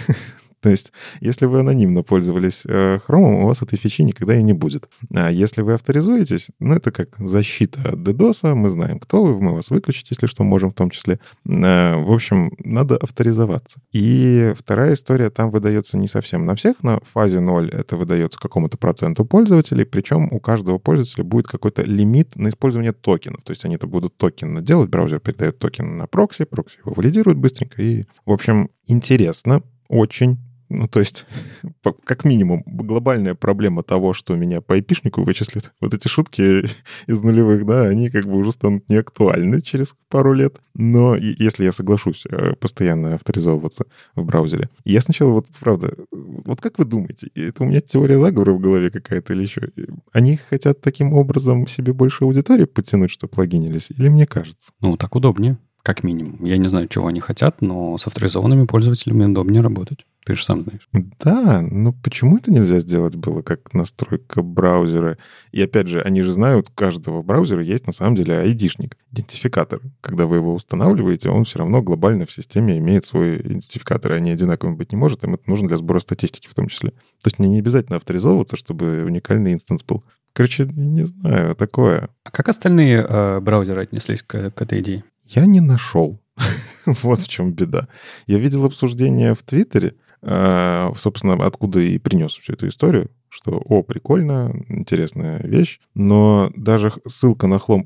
То есть, если вы анонимно пользовались э, Chrome, у вас этой фичи никогда и не будет. А если вы авторизуетесь, ну, это как защита от DDoS, мы знаем, кто вы, мы вас выключить, если что, можем в том числе. Э, в общем, надо авторизоваться. И вторая история там выдается не совсем на всех, на фазе 0 это выдается какому-то проценту пользователей, причем у каждого пользователя будет какой-то лимит на использование токенов. То есть они это будут токенно делать, браузер передает токен на прокси, прокси его валидирует быстренько. И, в общем, интересно, очень ну, то есть, как минимум, глобальная проблема того, что меня по айпишнику вычислят, вот эти шутки из нулевых, да, они как бы уже станут неактуальны через пару лет. Но если я соглашусь э, постоянно авторизовываться в браузере, я сначала вот, правда, вот как вы думаете, это у меня теория заговора в голове какая-то или еще? Они хотят таким образом себе больше аудитории подтянуть, что плагинились, или мне кажется? Ну, так удобнее, как минимум. Я не знаю, чего они хотят, но с авторизованными пользователями удобнее работать. Ты же сам знаешь. Да, но почему это нельзя сделать было как настройка браузера? И опять же, они же знают, у каждого браузера есть на самом деле ID-шник, идентификатор. Когда вы его устанавливаете, он все равно глобально в системе имеет свой идентификатор, и они одинаковым быть не может, им это нужно для сбора статистики в том числе. То есть мне не обязательно авторизовываться, чтобы уникальный инстанс был. Короче, не знаю, такое. А как остальные э, браузеры отнеслись к, к этой идее? Я не нашел. вот в чем беда. Я видел обсуждение в Твиттере, собственно, откуда и принес всю эту историю, что, о, прикольно, интересная вещь, но даже ссылка на Chrome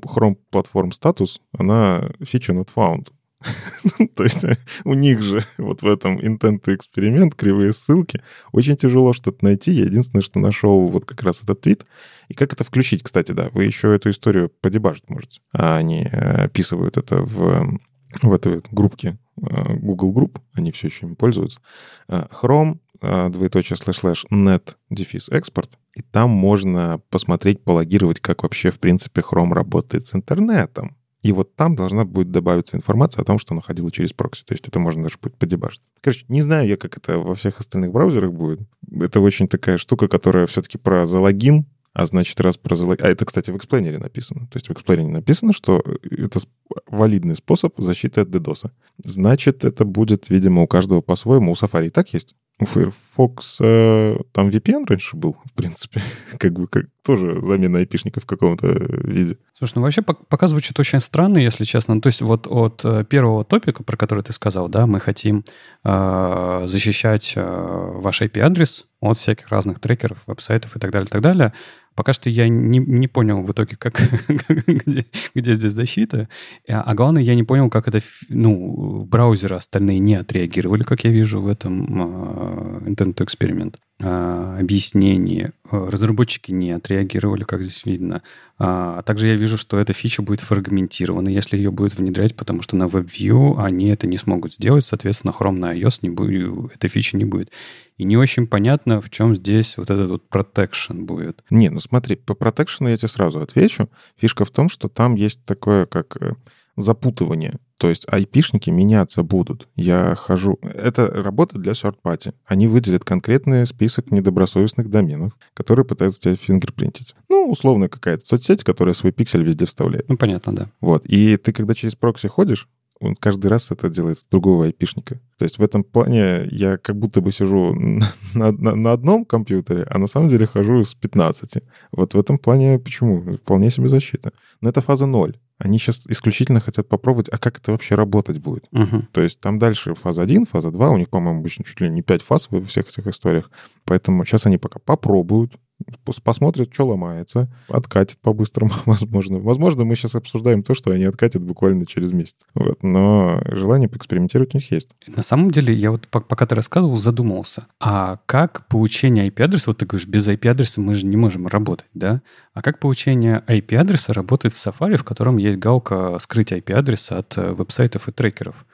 Platform Status, она feature not found. То есть у них же вот в этом intent эксперимент, кривые ссылки, очень тяжело что-то найти. Я единственное, что нашел вот как раз этот твит. И как это включить, кстати, да, вы еще эту историю подебажить можете. А они э, описывают это в в этой группке э, Google Group, они все еще им пользуются, э, Chrome, э, двоеточие слэш-слэш, net, дефис, экспорт, и там можно посмотреть, пологировать, как вообще, в принципе, Chrome работает с интернетом. И вот там должна будет добавиться информация о том, что ходило через прокси. То есть это можно даже будет подебажить. Короче, не знаю я, как это во всех остальных браузерах будет. Это очень такая штука, которая все-таки про залогин, а значит, раз про залог... А это, кстати, в эксплейнере написано. То есть в эксплейнере написано, что это валидный способ защиты от DDoS. Значит, это будет, видимо, у каждого по-своему. У Safari так есть. У Firefox э, там VPN раньше был, в принципе. как бы как, тоже замена айпишника в каком-то виде. Слушай, ну вообще пока звучит очень странно, если честно. То есть вот от э, первого топика, про который ты сказал, да, мы хотим э, защищать э, ваш IP-адрес от всяких разных трекеров, веб-сайтов и так далее, и так далее. Пока что я не, не понял в итоге, как, где, где здесь защита. А главное, я не понял, как это, ну, браузеры остальные не отреагировали, как я вижу в этом uh, Intent Experiment. А, объяснений. Э, разработчики не отреагировали, как здесь видно. А также я вижу, что эта фича будет фрагментирована, если ее будет внедрять, потому что на WebView они это не смогут сделать, соответственно, Chrome на iOS не будет, этой фичи не будет. И не очень понятно, в чем здесь вот этот вот protection будет. Не, ну смотри, по protection я тебе сразу отвечу. Фишка в том, что там есть такое, как э, запутывание. То есть айпишники меняться будут. Я хожу... Это работа для third party. Они выделят конкретный список недобросовестных доменов, которые пытаются тебя фингерпринтить. Ну, условно, какая-то соцсеть, которая свой пиксель везде вставляет. Ну, понятно, да. Вот. И ты, когда через прокси ходишь, он каждый раз это делает с другого айпишника. То есть в этом плане я как будто бы сижу на, на, на одном компьютере, а на самом деле хожу с 15. Вот в этом плане почему? Вполне себе защита. Но это фаза 0. Они сейчас исключительно хотят попробовать, а как это вообще работать будет. Угу. То есть там дальше фаза 1, фаза 2, у них, по-моему, обычно чуть ли не 5 фаз во всех этих историях. Поэтому сейчас они пока попробуют, посмотрят, что ломается, откатят по-быстрому, возможно. Возможно, мы сейчас обсуждаем то, что они откатят буквально через месяц. Вот. Но желание поэкспериментировать у них есть. На самом деле, я вот пока ты рассказывал, задумался. А как получение IP-адреса, вот ты говоришь, без IP-адреса мы же не можем работать, да? А как получение IP-адреса работает в Safari, в котором есть галка скрыть IP-адреса от э, веб-сайтов и трекеров?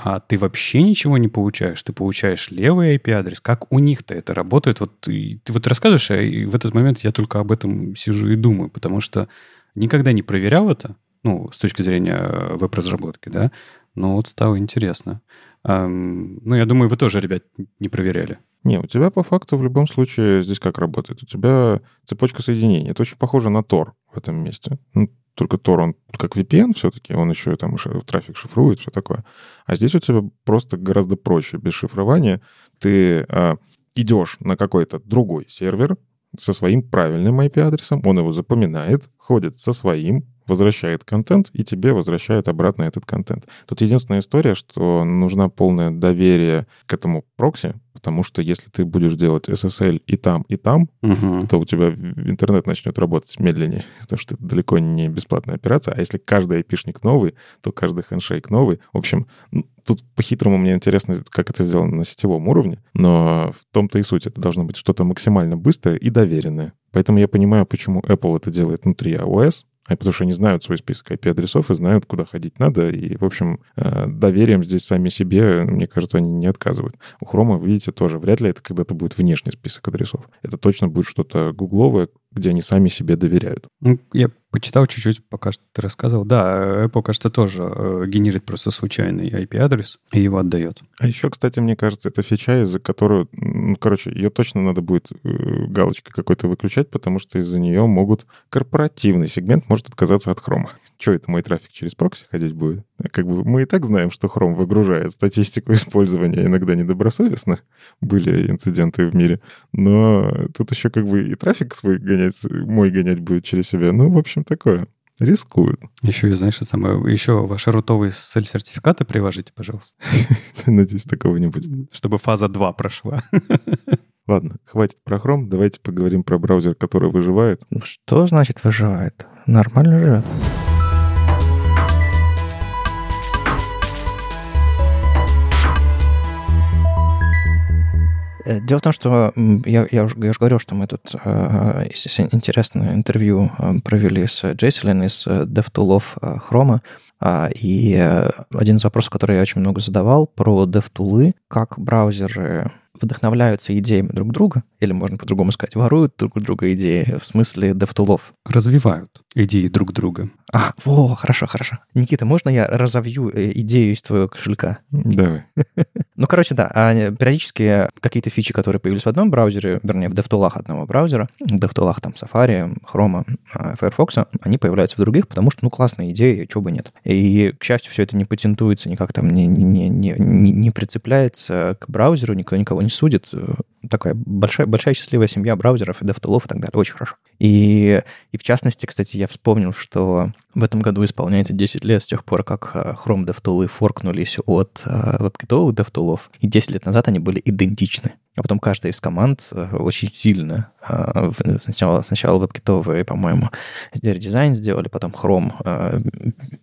А ты вообще ничего не получаешь. Ты получаешь левый IP-адрес. Как у них-то это работает? Вот ты, ты вот рассказываешь, а и в этот момент я только об этом сижу и думаю, потому что никогда не проверял это, ну, с точки зрения э, веб-разработки, да, но вот стало интересно. Ну, я думаю, вы тоже, ребят, не проверяли. Не, у тебя по факту в любом случае здесь как работает? У тебя цепочка соединений. Это очень похоже на Tor в этом месте. Ну, только Tor, он как VPN все-таки, он еще там трафик шифрует, все такое. А здесь у тебя просто гораздо проще, без шифрования. Ты а, идешь на какой-то другой сервер со своим правильным IP-адресом, он его запоминает, ходит со своим, возвращает контент и тебе возвращает обратно этот контент. Тут единственная история, что нужна полное доверие к этому прокси, потому что если ты будешь делать SSL и там, и там, угу. то у тебя интернет начнет работать медленнее, потому что это далеко не бесплатная операция. А если каждый айпишник новый, то каждый хендшейк новый. В общем, тут по-хитрому мне интересно, как это сделано на сетевом уровне, но в том-то и суть. Это должно быть что-то максимально быстрое и доверенное. Поэтому я понимаю, почему Apple это делает внутри iOS, потому что они знают свой список IP-адресов и знают, куда ходить надо. И, в общем, э, доверием здесь сами себе, мне кажется, они не отказывают. У Chrome, видите, тоже вряд ли это когда-то будет внешний список адресов. Это точно будет что-то гугловое, где они сами себе доверяют. Ну, я почитал чуть-чуть, пока что ты рассказывал. Да, Apple, кажется, тоже э, генерит просто случайный IP-адрес и его отдает. А еще, кстати, мне кажется, это фича, из-за которую, ну, короче, ее точно надо будет э, галочкой какой-то выключать, потому что из-за нее могут корпоративный сегмент может отказаться от хрома. Что это, мой трафик через прокси ходить будет? Как бы мы и так знаем, что Chrome выгружает статистику использования иногда недобросовестно. Были инциденты в мире. Но тут еще как бы и трафик свой гонять, мой гонять будет через себя. Ну, в общем, такое. Рискуют. Еще, знаешь, это самое, еще ваши рутовые сертификаты приложите, пожалуйста. Надеюсь, такого не будет. Чтобы фаза 2 прошла. Ладно, хватит про Chrome, давайте поговорим про браузер, который выживает. Ну, что значит выживает? Нормально живет. Дело в том, что я, я, уже, я уже говорил, что мы тут э, интересное интервью э, провели с Джейселин из э, Chrome. Э, и один из вопросов, который я очень много задавал, про DevToolы, как браузеры вдохновляются идеями друг друга, или можно по-другому сказать, воруют друг у друга идеи в смысле DevToolов. Развивают идеи друг друга. А, во, хорошо, хорошо. Никита, можно я разовью э, идею из твоего кошелька? Давай. Ну, короче, да, а периодически какие-то фичи, которые появились в одном браузере, вернее, в DevTool'ах одного браузера, в DevTool'ах там Safari, Chrome, а, Firefox, они появляются в других, потому что, ну, классная идея, чего бы нет. И, к счастью, все это не патентуется, никак там не, не, не, не, не прицепляется к браузеру, никто никого не судит. Такая большая, большая счастливая семья браузеров и DevTool'ов и так далее. Очень хорошо. И, и в частности, кстати, я вспомнил, что в этом году исполняется 10 лет с тех пор, как э, Chrome DevTool'ы форкнулись от WebKit э, DevTool'ов, и 10 лет назад они были идентичны. а потом каждая из команд э, очень сильно сначала, сначала WebKit, по-моему, дизайн сделали, потом Chrome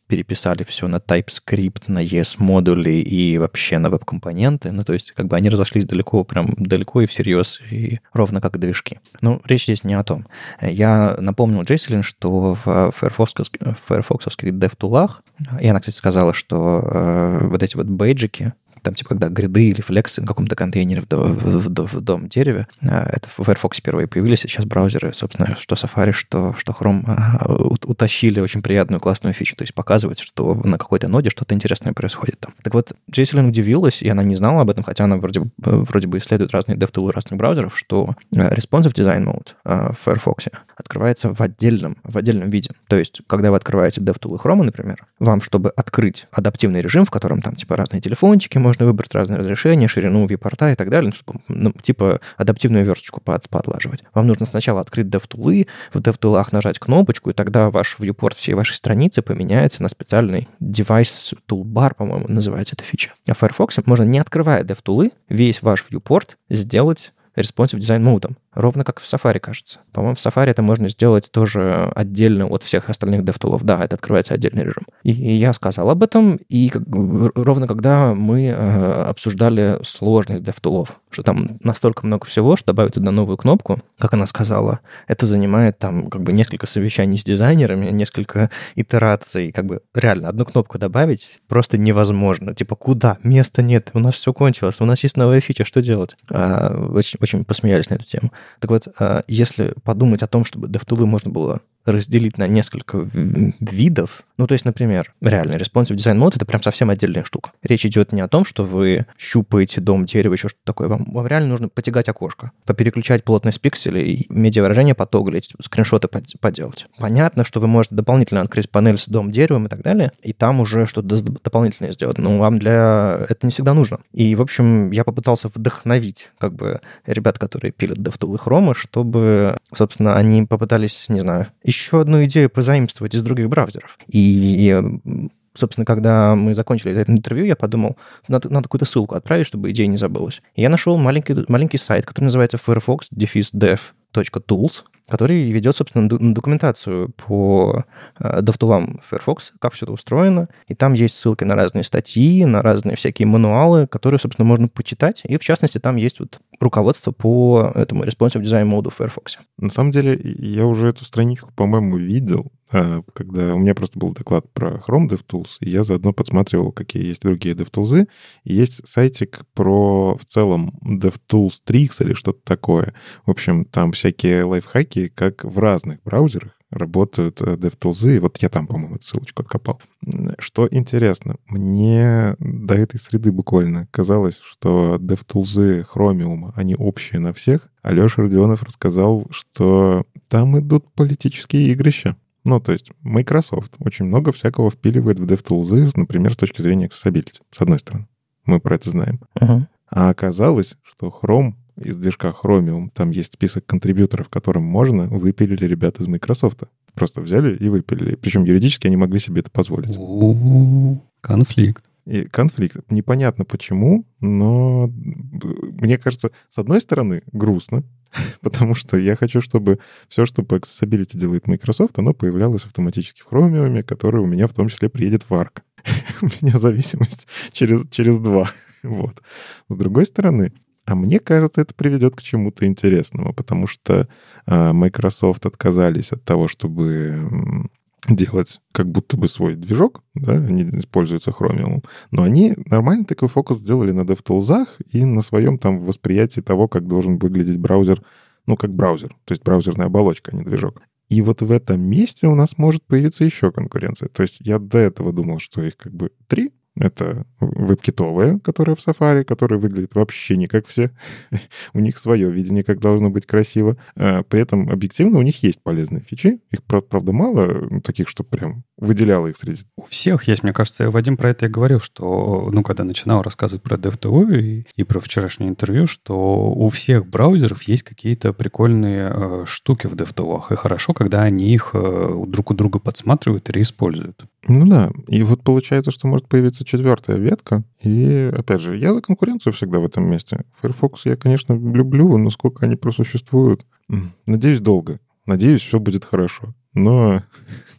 переписали все на TypeScript, на ES-модули и вообще на веб-компоненты. Ну, то есть, как бы они разошлись далеко, прям далеко и всерьез, и ровно как движки. Ну, речь здесь не о том. Я напомнил Джейселин, что в файрфоксовских, DevTool'ах, и она, кстати, сказала, что э, вот эти вот бейджики, там, типа, когда гриды или флексы на каком-то контейнере в, в, в, в дом дереве, а, это в Firefox впервые появились, и сейчас браузеры, собственно, что Safari, что, что Chrome а, утащили очень приятную, классную фичу, то есть показывать, что на какой-то ноде что-то интересное происходит там. Так вот, Джейселин удивилась, и она не знала об этом, хотя она вроде, вроде бы исследует разные DevTools разных браузеров, что а, Responsive Design Mode в Firefox открывается в отдельном, в отдельном виде. То есть, когда вы открываете DevTool Chrome, например, вам, чтобы открыть адаптивный режим, в котором там типа разные телефончики, можно выбрать разные разрешения, ширину вьюпорта и так далее, чтобы, ну, типа адаптивную версточку под, подлаживать. Вам нужно сначала открыть DevTools, в DevTools нажать кнопочку, и тогда ваш viewport всей вашей страницы поменяется на специальный device toolbar, по-моему, называется эта фича. А в Firefox можно, не открывая DevTools, весь ваш viewport сделать responsive design модом. Ровно как в Safari, кажется. По-моему, в Safari это можно сделать тоже отдельно от всех остальных DevTools. Да, это открывается отдельный режим. И, и я сказал об этом, и как, ровно когда мы э, обсуждали сложность DevTools, что там настолько много всего, что добавить туда новую кнопку, как она сказала, это занимает там как бы несколько совещаний с дизайнерами, несколько итераций, как бы реально одну кнопку добавить просто невозможно. Типа, куда? Места нет, у нас все кончилось, у нас есть новая фича, что делать? А, очень, очень посмеялись на эту тему. Так вот, а, если подумать о том, чтобы DevTools можно было разделить на несколько видов. Ну, то есть, например, реально, responsive design mode — это прям совсем отдельная штука. Речь идет не о том, что вы щупаете дом, дерево, еще что-то такое. Вам, вам реально нужно потягать окошко, попереключать плотность пикселей, медиавыражение потоглить, скриншоты поделать. Понятно, что вы можете дополнительно открыть панель с дом, деревом и так далее, и там уже что-то дополнительное сделать. Но вам для это не всегда нужно. И, в общем, я попытался вдохновить как бы ребят, которые пилят DevTool и Chrome, чтобы, собственно, они попытались, не знаю, еще одну идею позаимствовать из других браузеров. И, собственно, когда мы закончили это интервью, я подумал, надо, надо какую-то ссылку отправить, чтобы идея не забылась. И я нашел маленький, маленький сайт, который называется firefox-dev.tools, который ведет, собственно, документацию по э, DevTool'ам Firefox, как все это устроено. И там есть ссылки на разные статьи, на разные всякие мануалы, которые, собственно, можно почитать. И, в частности, там есть вот руководство по этому responsive design моду в Firefox. На самом деле, я уже эту страничку, по-моему, видел, когда у меня просто был доклад про Chrome DevTools, и я заодно подсматривал, какие есть другие DevTools. И есть сайтик про в целом DevTools Tricks или что-то такое. В общем, там всякие лайфхаки, как в разных браузерах работают э, DevTools, и вот я там, по-моему, эту ссылочку откопал. Что интересно, мне до этой среды буквально казалось, что DevTools Chromium, они общие на всех, а Леша Родионов рассказал, что там идут политические игрища. Ну, то есть Microsoft очень много всякого впиливает в DevTools, например, с точки зрения accessibility, с одной стороны. Мы про это знаем. Uh-huh. А оказалось, что Chrome из движка Chromium, там есть список контрибьюторов, которым можно, выпилили ребята из Microsoft. Просто взяли и выпилили. Причем юридически они могли себе это позволить. Конфликт. И конфликт. Непонятно почему, но мне кажется, с одной стороны, грустно, потому что я хочу, чтобы все, что по accessibility делает Microsoft, оно появлялось автоматически в Chromium, который у меня в том числе приедет в ARC. у меня зависимость через, через два. вот. С другой стороны, а мне кажется, это приведет к чему-то интересному, потому что э, Microsoft отказались от того, чтобы делать как будто бы свой движок, да, они используются Chromium, но они нормально такой фокус сделали на DevTools и на своем там восприятии того, как должен выглядеть браузер, ну, как браузер, то есть браузерная оболочка, а не движок. И вот в этом месте у нас может появиться еще конкуренция. То есть я до этого думал, что их как бы три, это веб-китовая, которая в Safari, которая выглядит вообще не как все. у них свое видение, как должно быть красиво. А при этом объективно у них есть полезные фичи. Их, правда, мало, таких, что прям выделяло их среди... У всех есть, мне кажется, Вадим про это и говорил, что, ну, когда начинал рассказывать про DevTV и, и про вчерашнее интервью, что у всех браузеров есть какие-то прикольные э, штуки в DevTV, и хорошо, когда они их э, друг у друга подсматривают и реиспользуют. Ну да, и вот получается, что может появиться четвертая ветка, и, опять же, я за конкуренцию всегда в этом месте. Firefox я, конечно, люблю, но сколько они просуществуют, надеюсь, долго. Надеюсь, все будет хорошо. Но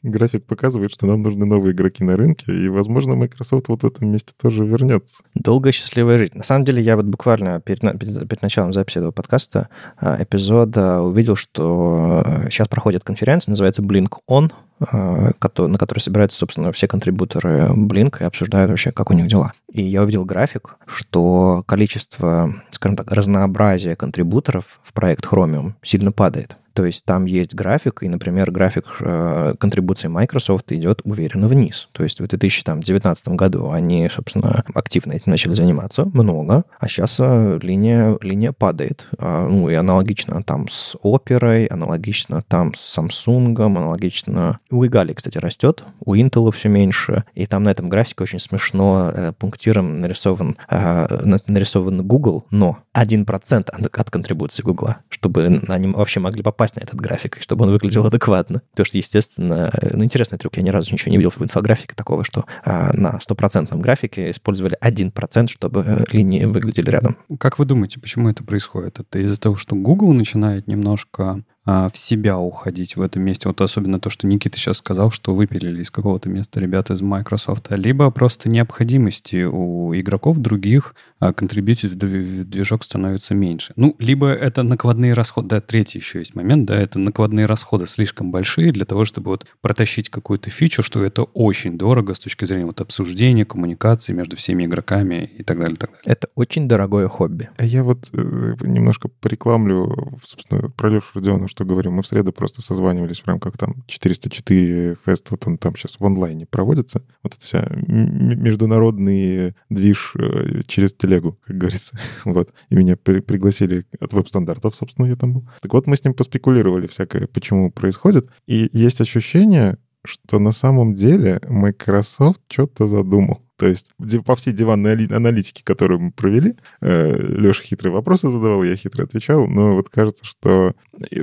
график показывает, что нам нужны новые игроки на рынке, и, возможно, Microsoft вот в этом месте тоже вернется. Долгая счастливая жизнь. На самом деле, я вот буквально перед, перед началом записи этого подкаста а, эпизода увидел, что сейчас э, проходит конференция, называется Blink On, а, на которой собираются, собственно, все контрибуторы Blink и обсуждают вообще, как у них дела. И я увидел график, что количество, скажем так, разнообразия контрибуторов в проект Chromium сильно падает. То есть там есть график, и, например, график э, контрибуции Microsoft идет уверенно вниз. То есть в 2019 году они, собственно, активно этим начали заниматься, много, а сейчас э, линия, линия падает. А, ну и аналогично там с Оперой, аналогично там с Samsung, аналогично... У Игалии, кстати, растет, у Intel все меньше, и там на этом графике очень смешно э, пунктиром нарисован, э, нарисован Google, но 1% от контрибуции Google, чтобы они вообще могли попасть на этот график, чтобы он выглядел адекватно. Потому что, естественно, ну, интересный трюк, я ни разу ничего не видел в инфографике такого, что а, на стопроцентном графике использовали 1%, чтобы э, линии выглядели рядом. Как вы думаете, почему это происходит? Это из-за того, что Google начинает немножко в себя уходить в этом месте. Вот особенно то, что Никита сейчас сказал, что выпилили из какого-то места ребята из Microsoft, либо просто необходимости у игроков других а, контрибьютить в движок становится меньше. Ну, либо это накладные расходы, да, третий еще есть момент, да, это накладные расходы слишком большие для того, чтобы вот протащить какую-то фичу, что это очень дорого с точки зрения вот обсуждения, коммуникации между всеми игроками и так далее, так далее. Это очень дорогое хобби. А я вот э, немножко порекламлю, собственно, про Лешу Родионова, что говорим. Мы в среду просто созванивались в рамках там 404 фест, вот он там сейчас в онлайне проводится. Вот это вся международный движ э, через телегу, как говорится. вот. И меня при пригласили от веб-стандартов, собственно, я там был. Так вот, мы с ним поспекулировали всякое, почему происходит. И есть ощущение, что на самом деле Microsoft что-то задумал. То есть по всей диванной аналитике, которую мы провели, э, Леша хитрые вопросы задавал, я хитро отвечал, но вот кажется, что,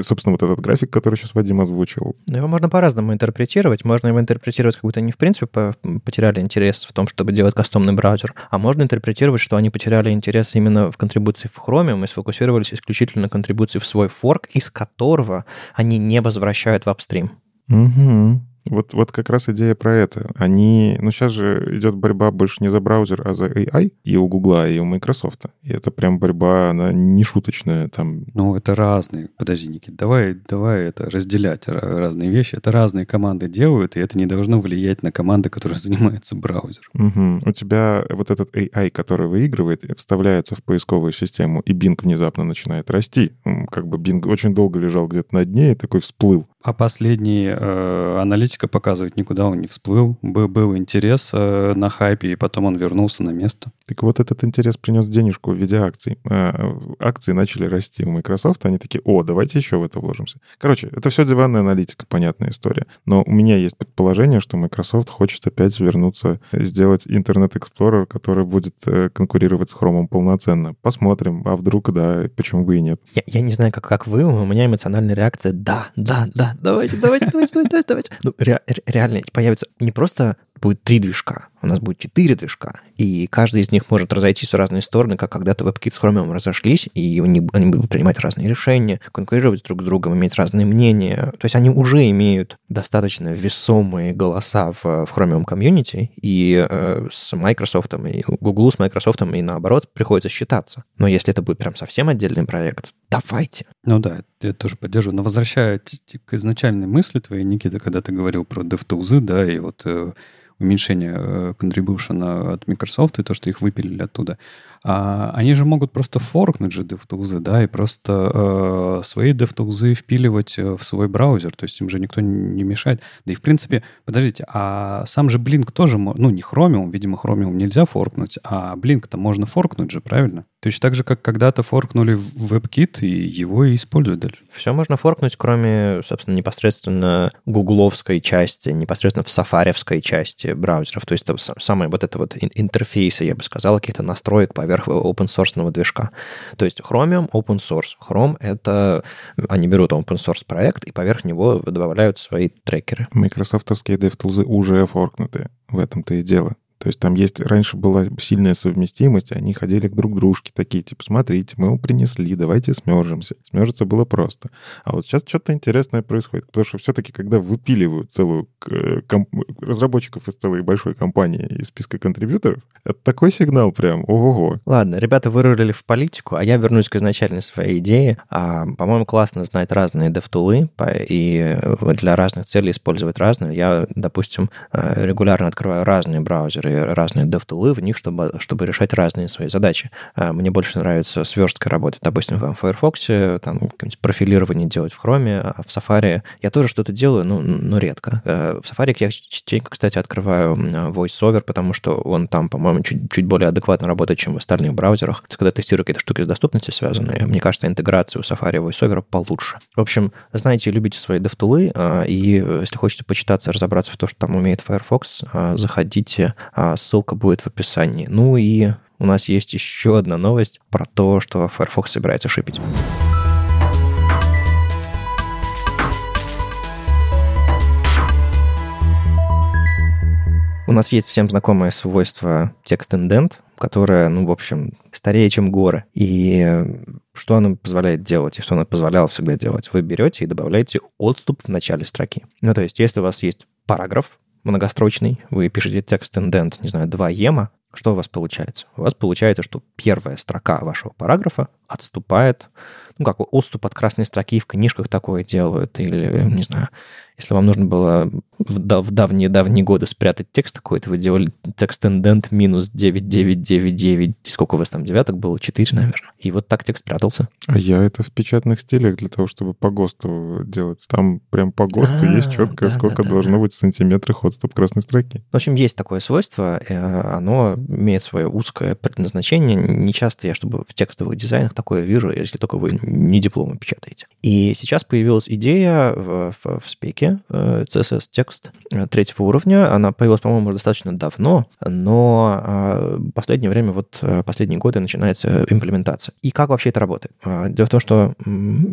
собственно, вот этот график, который сейчас Вадим озвучил... Ну, его можно по-разному интерпретировать. Можно его интерпретировать, как будто они, в принципе, потеряли интерес в том, чтобы делать кастомный браузер, а можно интерпретировать, что они потеряли интерес именно в контрибуции в Chromium и сфокусировались исключительно на контрибуции в свой форк, из которого они не возвращают в апстрим. Угу. Вот, вот как раз идея про это. Они, ну сейчас же идет борьба больше не за браузер, а за AI и у Гугла, и у Microsoft. И это прям борьба, она не шуточная. Там... Ну, это разные. Подожди, Никит, давай, давай это разделять разные вещи. Это разные команды делают, и это не должно влиять на команды, которые занимаются браузером. Угу. У тебя вот этот AI, который выигрывает, вставляется в поисковую систему, и Bing внезапно начинает расти. Как бы Bing очень долго лежал где-то на дне и такой всплыл. А последний э, аналитика показывает, никуда он не всплыл. Был, был интерес э, на хайпе, и потом он вернулся на место. Так вот этот интерес принес денежку в виде акций. Э, акции начали расти у Microsoft, они такие, о, давайте еще в это вложимся. Короче, это все диванная аналитика, понятная история. Но у меня есть предположение, что Microsoft хочет опять вернуться, сделать Internet Explorer, который будет э, конкурировать с Chrome полноценно. Посмотрим, а вдруг да, почему бы и нет. Я, я не знаю, как, как вы, у меня эмоциональная реакция «да, да, да, давайте, давайте, давайте, давайте, давайте. Ну, ре, реально появится не просто будет три движка, у нас будет четыре движка, и каждый из них может разойтись в разные стороны, как когда-то WebKit с Chromium разошлись, и они, они будут принимать разные решения, конкурировать друг с другом, иметь разные мнения. То есть они уже имеют достаточно весомые голоса в, в Chromium комьюнити, и э, с Microsoft, и Google с Microsoft, и наоборот, приходится считаться. Но если это будет прям совсем отдельный проект, давайте. Ну да, я тоже поддерживаю. Но возвращая к изначальной мысли твоей, Никита, когда ты говорил про DevTools, да, и вот э, уменьшение э, contribution от Microsoft и то, что их выпилили оттуда. А они же могут просто форкнуть же DevTools, да, и просто э, свои DevTools впиливать э, в свой браузер, то есть им же никто не мешает. Да и в принципе, подождите, а сам же Blink тоже, ну не Chromium, видимо, Chromium нельзя форкнуть, а Blink-то можно форкнуть же, правильно? Точно так же, как когда-то форкнули WebKit, и его и используют дальше. Все можно форкнуть, кроме, собственно, непосредственно гугловской части, непосредственно в сафаревской части браузеров. То есть это самые вот это вот интерфейсы, я бы сказал, каких-то настроек поверх open source движка. То есть Chromium open source. Chrome — это... Они берут open source проект и поверх него добавляют свои трекеры. Майкрософтовские DevTools уже форкнуты. В этом-то и дело. То есть там есть, раньше была сильная совместимость, они ходили к друг дружке, такие, типа, смотрите, мы его принесли, давайте смержимся. Смержиться было просто. А вот сейчас что-то интересное происходит, потому что все-таки, когда выпиливают целую э, комп... разработчиков из целой большой компании из списка контрибьюторов, это такой сигнал прям, ого-го. Ладно, ребята вырулили в политику, а я вернусь к изначальной своей идее. А, по-моему, классно знать разные DevTools и для разных целей использовать разные. Я, допустим, э, регулярно открываю разные браузеры разные DevTools в них, чтобы, чтобы решать разные свои задачи. А, мне больше нравится сверстка работать, допустим, в Firefox, там профилирование делать в Chrome, а в Safari я тоже что-то делаю, но, но редко. А, в Safari я частенько, кстати, открываю VoiceOver, потому что он там, по-моему, чуть, чуть более адекватно работает, чем в остальных браузерах. Когда тестирую какие-то штуки с доступностью связанные, мне кажется, интеграция у Safari и VoiceOver получше. В общем, знаете, любите свои DevTools, и если хотите почитаться, разобраться в том, что там умеет Firefox, заходите а ссылка будет в описании. Ну и у нас есть еще одна новость про то, что Firefox собирается шипить. У нас есть всем знакомое свойство текст-индент, которое, ну, в общем, старее, чем горы. И что оно позволяет делать, и что оно позволяло всегда делать? Вы берете и добавляете отступ в начале строки. Ну, то есть, если у вас есть параграф, многострочный, вы пишете текст индент, не знаю, 2 ема, что у вас получается? У вас получается, что первая строка вашего параграфа отступает, ну, как отступ от красной строки в книжках такое делают, или, не знаю, если вам нужно было в, в давние-давние годы спрятать текст какой-то, вы делали текст индент минус 9999, сколько у вас там, девяток было? Четыре, наверное. И вот так текст спрятался. А я это в печатных стилях для того, чтобы по ГОСТу делать. Там прям по ГОСТу а, есть четко, да, сколько да, должно да. быть в сантиметрах отступ красной строки. В общем, есть такое свойство, э, оно имеет свое узкое предназначение. Не часто я, чтобы в текстовых дизайнах такое вижу, если только вы не дипломы печатаете. И сейчас появилась идея в, в, в спеке э, CSS текст э, третьего уровня. Она появилась, по-моему, достаточно давно, но а, последнее время, вот э, последние годы начинается имплементация. И как вообще это работает? А, дело в том, что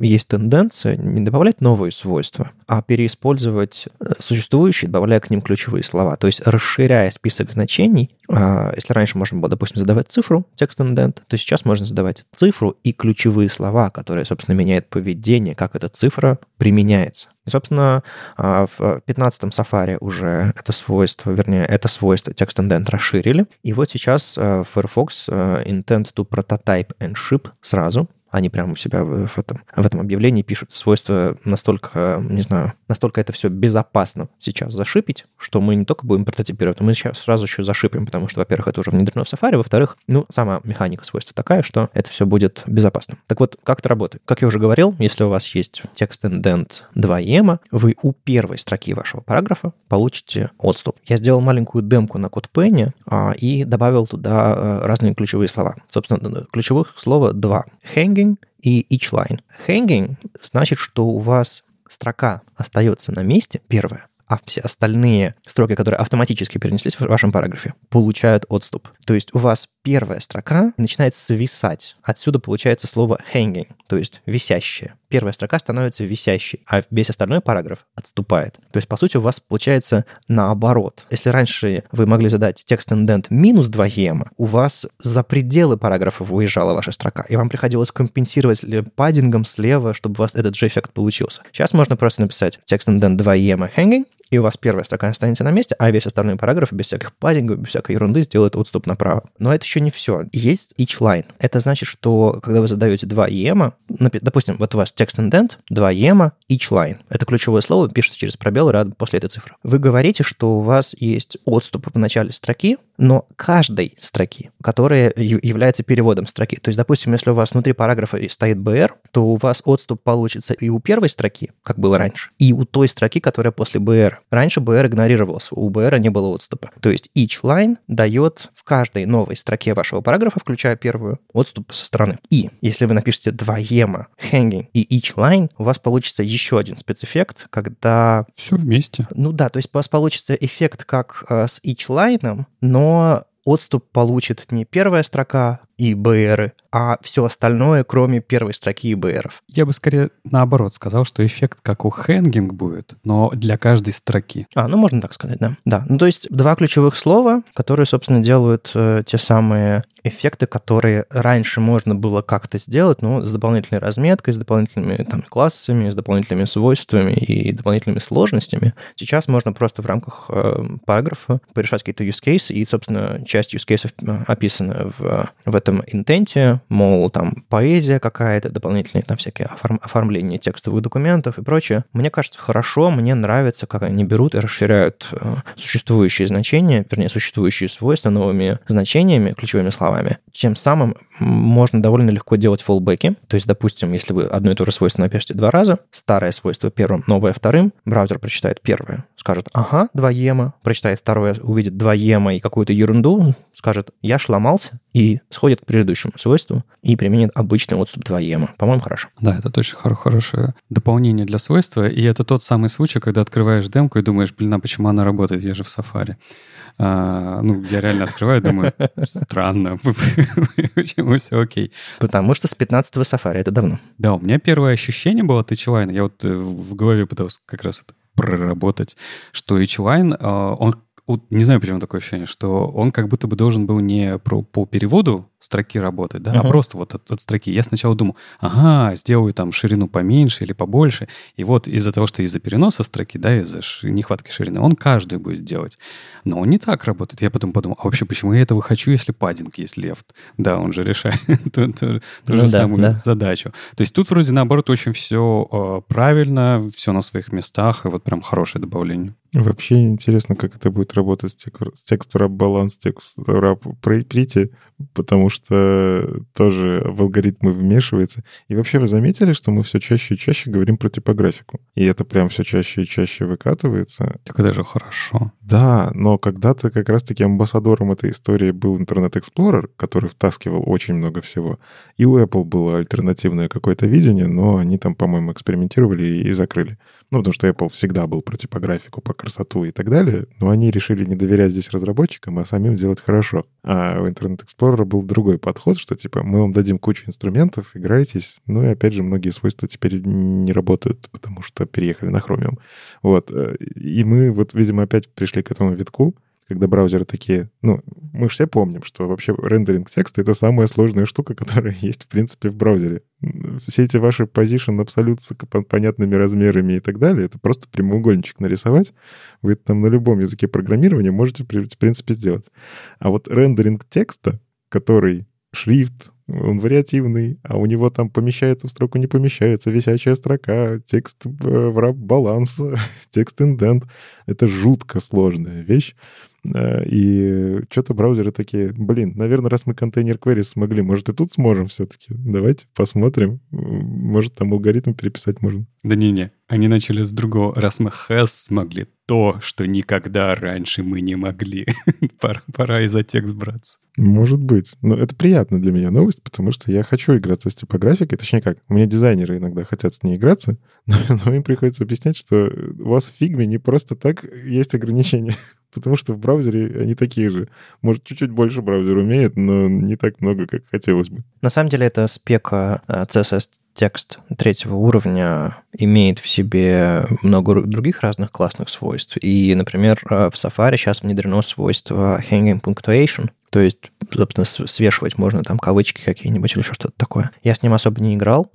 есть тенденция не добавлять новые свойства, а переиспользовать существующие, добавляя к ним ключевые слова. То есть расширяя список значений, а, если раньше можно было, допустим, задавать цифру, текст индент, то сейчас можно задавать цифру и ключевые слова, которые, собственно, меняют поведение, как эта цифра применяется. И, собственно, а, в 15-м Safari уже это свойство, вернее, это свойство текст индент расширили. И вот сейчас а, Firefox intent to prototype and ship сразу они прямо у себя в, этом, в этом объявлении пишут. Свойства настолько, не знаю, настолько это все безопасно сейчас зашипить, что мы не только будем прототипировать, но мы сейчас сразу еще зашипим, потому что, во-первых, это уже внедрено в Safari, во-вторых, ну, сама механика свойства такая, что это все будет безопасно. Так вот, как это работает? Как я уже говорил, если у вас есть текст indent 2 ема, вы у первой строки вашего параграфа получите отступ. Я сделал маленькую демку на CodePen а, и добавил туда а, разные ключевые слова. Собственно, ключевых слова два. Hanging hanging и each line. Hanging значит, что у вас строка остается на месте, первая, а все остальные строки, которые автоматически перенеслись в вашем параграфе, получают отступ. То есть у вас первая строка начинает свисать. Отсюда получается слово hanging, то есть висящее. Первая строка становится висящей, а весь остальной параграф отступает. То есть, по сути, у вас получается наоборот. Если раньше вы могли задать текст индент минус 2 ема, у вас за пределы параграфа выезжала ваша строка, и вам приходилось компенсировать паддингом слева, чтобы у вас этот же эффект получился. Сейчас можно просто написать текст индент 2 ема hanging, и у вас первая строка останется на месте, а весь остальной параграф без всяких паддингов, без всякой ерунды сделает отступ направо. Но это еще не все. Есть each line. Это значит, что когда вы задаете 2 ема, допустим, вот у вас текст индент, 2 ема, each line. Это ключевое слово, пишется через пробел рядом после этой цифры. Вы говорите, что у вас есть отступ в начале строки, но каждой строки, которая является переводом строки. То есть, допустим, если у вас внутри параграфа стоит BR, то у вас отступ получится и у первой строки, как было раньше, и у той строки, которая после BR. Раньше BR игнорировался, у BR не было отступа. То есть each line дает в каждой новой строке вашего параграфа, включая первую, отступ со стороны. И если вы напишете два ема, hanging и each line, у вас получится еще один спецэффект, когда... Все вместе. Ну да, то есть у вас получится эффект как э, с each line, но отступ получит не первая строка и БРы, а все остальное, кроме первой строки и БРов. Я бы скорее наоборот сказал, что эффект как у хэнгинг будет, но для каждой строки. А, ну можно так сказать, да. Да, ну то есть два ключевых слова, которые, собственно, делают э, те самые эффекты, которые раньше можно было как-то сделать, но с дополнительной разметкой, с дополнительными там, классами, с дополнительными свойствами и дополнительными сложностями. Сейчас можно просто в рамках э, параграфа порешать какие-то use cases, и, собственно, часть use cases э, описана в, в этом интенте, мол, там поэзия какая-то, дополнительные там всякие оформ- оформления текстовых документов и прочее. Мне кажется, хорошо, мне нравится, как они берут и расширяют э, существующие значения, вернее, существующие свойства новыми значениями, ключевыми словами. Тем самым можно довольно легко делать фоллбеки. То есть, допустим, если вы одно и то же свойство напишете два раза, старое свойство первым, новое вторым, браузер прочитает первое, скажет, ага, два ема, прочитает второе, увидит два ема и какую-то ерунду, скажет, я шломался, и сходит к предыдущему свойству и применит обычный отступ 2 ема. По-моему, хорошо. Да, это точно хор- хорошее дополнение для свойства, и это тот самый случай, когда открываешь демку и думаешь, блин, а почему она работает, я же в Safari. А, ну, я реально открываю, думаю, странно, почему все окей. Потому что с 15-го Safari это давно. Да, у меня первое ощущение было от H-Line, я вот э, в голове пытался как раз это проработать, что H-Line, а, он вот не знаю, почему такое ощущение, что он как будто бы должен был не про, по переводу строки работать, да, uh-huh. а просто вот от, от строки. Я сначала думал, ага, сделаю там ширину поменьше или побольше, и вот из-за того, что из-за переноса строки, да, из-за нехватки ширины, он каждую будет делать. Но он не так работает. Я потом подумал, а вообще, почему я этого хочу, если паддинг есть лефт? Да, он же решает ту, ту, ту же самую задачу. То есть тут вроде наоборот очень все э, правильно, все на своих местах, и вот прям хорошее добавление. Вообще интересно, как это будет работать с, тек- с текст-рап баланс, текст-рап прити, потому что тоже в алгоритмы вмешивается. И вообще вы заметили, что мы все чаще и чаще говорим про типографику? И это прям все чаще и чаще выкатывается. Так это же хорошо. Да, но когда-то как раз-таки амбассадором этой истории был Internet Explorer, который втаскивал очень много всего. И у Apple было альтернативное какое-то видение, но они там, по-моему, экспериментировали и закрыли. Ну, потому что Apple всегда был про типографику, по красоту и так далее, но они решили не доверять здесь разработчикам, а самим делать хорошо. А у Internet Explorer был другой подход, что типа мы вам дадим кучу инструментов, играйтесь. Ну и опять же, многие свойства теперь не работают, потому что переехали на Chromium. Вот. Э, и мы вот, видимо, опять пришли к этому витку, когда браузеры такие, ну, мы все помним, что вообще рендеринг текста — это самая сложная штука, которая есть, в принципе, в браузере. Все эти ваши position абсолют с понятными размерами и так далее, это просто прямоугольничек нарисовать. Вы это там на любом языке программирования можете, в принципе, сделать. А вот рендеринг текста, который шрифт, он вариативный, а у него там помещается в строку, не помещается, висячая строка, текст э, баланс, текст индент. Это жутко сложная вещь. Э, и что-то браузеры такие, блин, наверное, раз мы контейнер query смогли, может и тут сможем все-таки. Давайте посмотрим. Может там алгоритм переписать можно. Да не-не, они начали с другого. Раз мы has смогли то, что никогда раньше мы не могли. пора, пора и за текст браться. Может быть. Но это приятно для меня новость, потому что я хочу играться с типографикой. Точнее как, у меня дизайнеры иногда хотят с ней играться, но, но им приходится объяснять, что у вас в фигме не просто так есть ограничения потому что в браузере они такие же. Может, чуть-чуть больше браузер умеет, но не так много, как хотелось бы. На самом деле это спека э, CSS текст третьего уровня имеет в себе много других разных классных свойств. И, например, э, в Safari сейчас внедрено свойство hanging punctuation, то есть, собственно, свешивать можно там кавычки какие-нибудь или что-то такое. Я с ним особо не играл,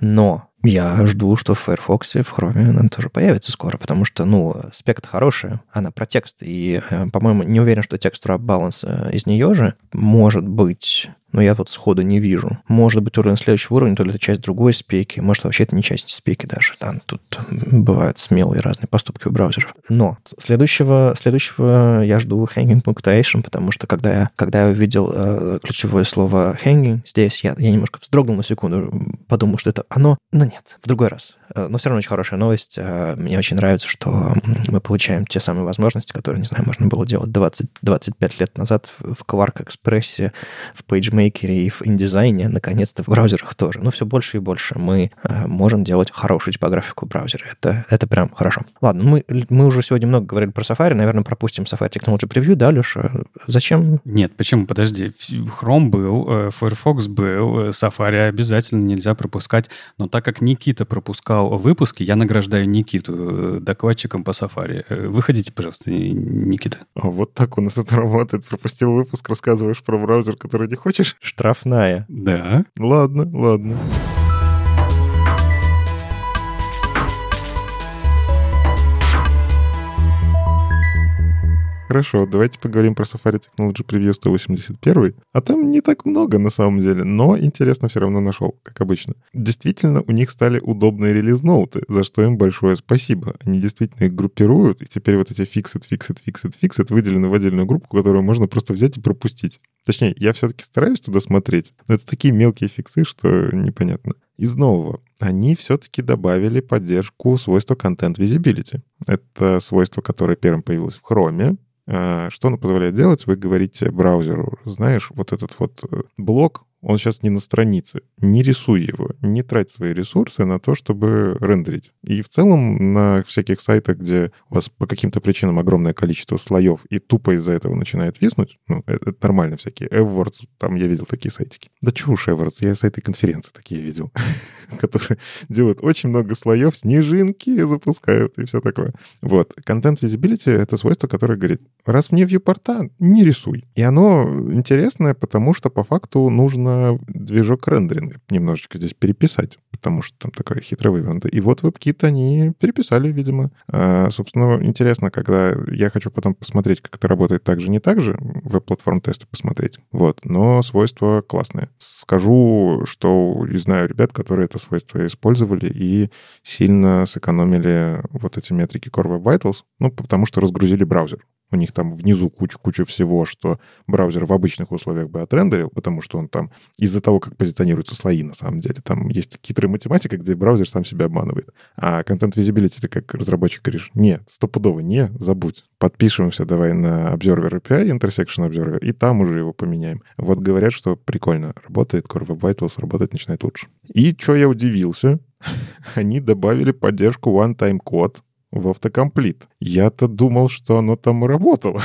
но я жду, что в Firefox и в Chrome она тоже появится скоро, потому что, ну, спект хорошая, она про текст, и, э, по-моему, не уверен, что текст wrap balance э, из нее же. Может быть, но я тут сходу не вижу. Может быть, уровень следующего уровня, то ли это часть другой спеки, может, вообще это не часть спеки даже. Да, тут бывают смелые разные поступки у браузеров. Но следующего, следующего я жду hanging punctuation, потому что когда я, когда я увидел э, ключевое слово hanging здесь, я, я немножко вздрогнул на секунду, подумал, что это оно, но нет, в другой раз. Э, но все равно очень хорошая новость. Э, мне очень нравится, что мы получаем те самые возможности, которые, не знаю, можно было делать 20-25 лет назад в Quark Express, в PageMaker и в InDesign, наконец-то в браузерах тоже. Но все больше и больше мы э, можем делать хорошую типографику в браузере. Это, это прям хорошо. Ладно, мы, мы уже сегодня много говорили про Safari, наверное, пропустим Safari Technology Preview, да, Леша? Зачем? Нет, почему? Подожди. Chrome был, Firefox был, Safari обязательно нельзя пропускать, но так как Никита пропускал выпуски, я награждаю Никиту э, докладчиком по Safari. Э, выходите, пожалуйста, Никита. А вот так у нас это работает. Пропустил выпуск, рассказываешь про браузер, который не хочешь? Штрафная. Да. Ладно, ладно. Хорошо, давайте поговорим про Safari Technology Preview 181. А там не так много на самом деле, но интересно все равно нашел, как обычно. Действительно, у них стали удобные релиз-ноуты, за что им большое спасибо. Они действительно их группируют, и теперь вот эти fixed, fixed, fixed, fixed выделены в отдельную группу, которую можно просто взять и пропустить. Точнее, я все-таки стараюсь туда смотреть, но это такие мелкие фиксы, что непонятно. Из нового. Они все-таки добавили поддержку свойства Content Visibility. Это свойство, которое первым появилось в Chrome, что оно позволяет делать? Вы говорите браузеру, знаешь, вот этот вот э, блок он сейчас не на странице. Не рисуй его, не трать свои ресурсы на то, чтобы рендерить. И в целом на всяких сайтах, где у вас по каким-то причинам огромное количество слоев и тупо из-за этого начинает виснуть, ну, это, это нормально всякие. AdWords, там я видел такие сайтики. Да чего уж AdWords, я сайты конференции такие видел, которые делают очень много слоев, снежинки запускают и все такое. Вот. Content Visibility — это свойство, которое говорит, раз вне вьюпорта, не рисуй. И оно интересное, потому что по факту нужно нужно движок рендеринга немножечко здесь переписать, потому что там такая хитрая вывернута. И вот WebKit они переписали, видимо. А, собственно, интересно, когда я хочу потом посмотреть, как это работает так же, не так же, веб-платформ тесты посмотреть. Вот, но свойства классные. Скажу, что знаю ребят, которые это свойство использовали и сильно сэкономили вот эти метрики Core Web Vitals, ну, потому что разгрузили браузер. У них там внизу куча-куча всего, что браузер в обычных условиях бы отрендерил, потому что он там из-за того, как позиционируются слои, на самом деле, там есть хитрая математика, где браузер сам себя обманывает. А контент visibility ты как разработчик говоришь, нет, стопудово не, забудь. Подпишемся давай на Observer API, Intersection Observer, и там уже его поменяем. Вот говорят, что прикольно работает, Core Web Vitals работать начинает лучше. И что я удивился, они добавили поддержку one-time код в автокомплит. Я-то думал, что оно там работало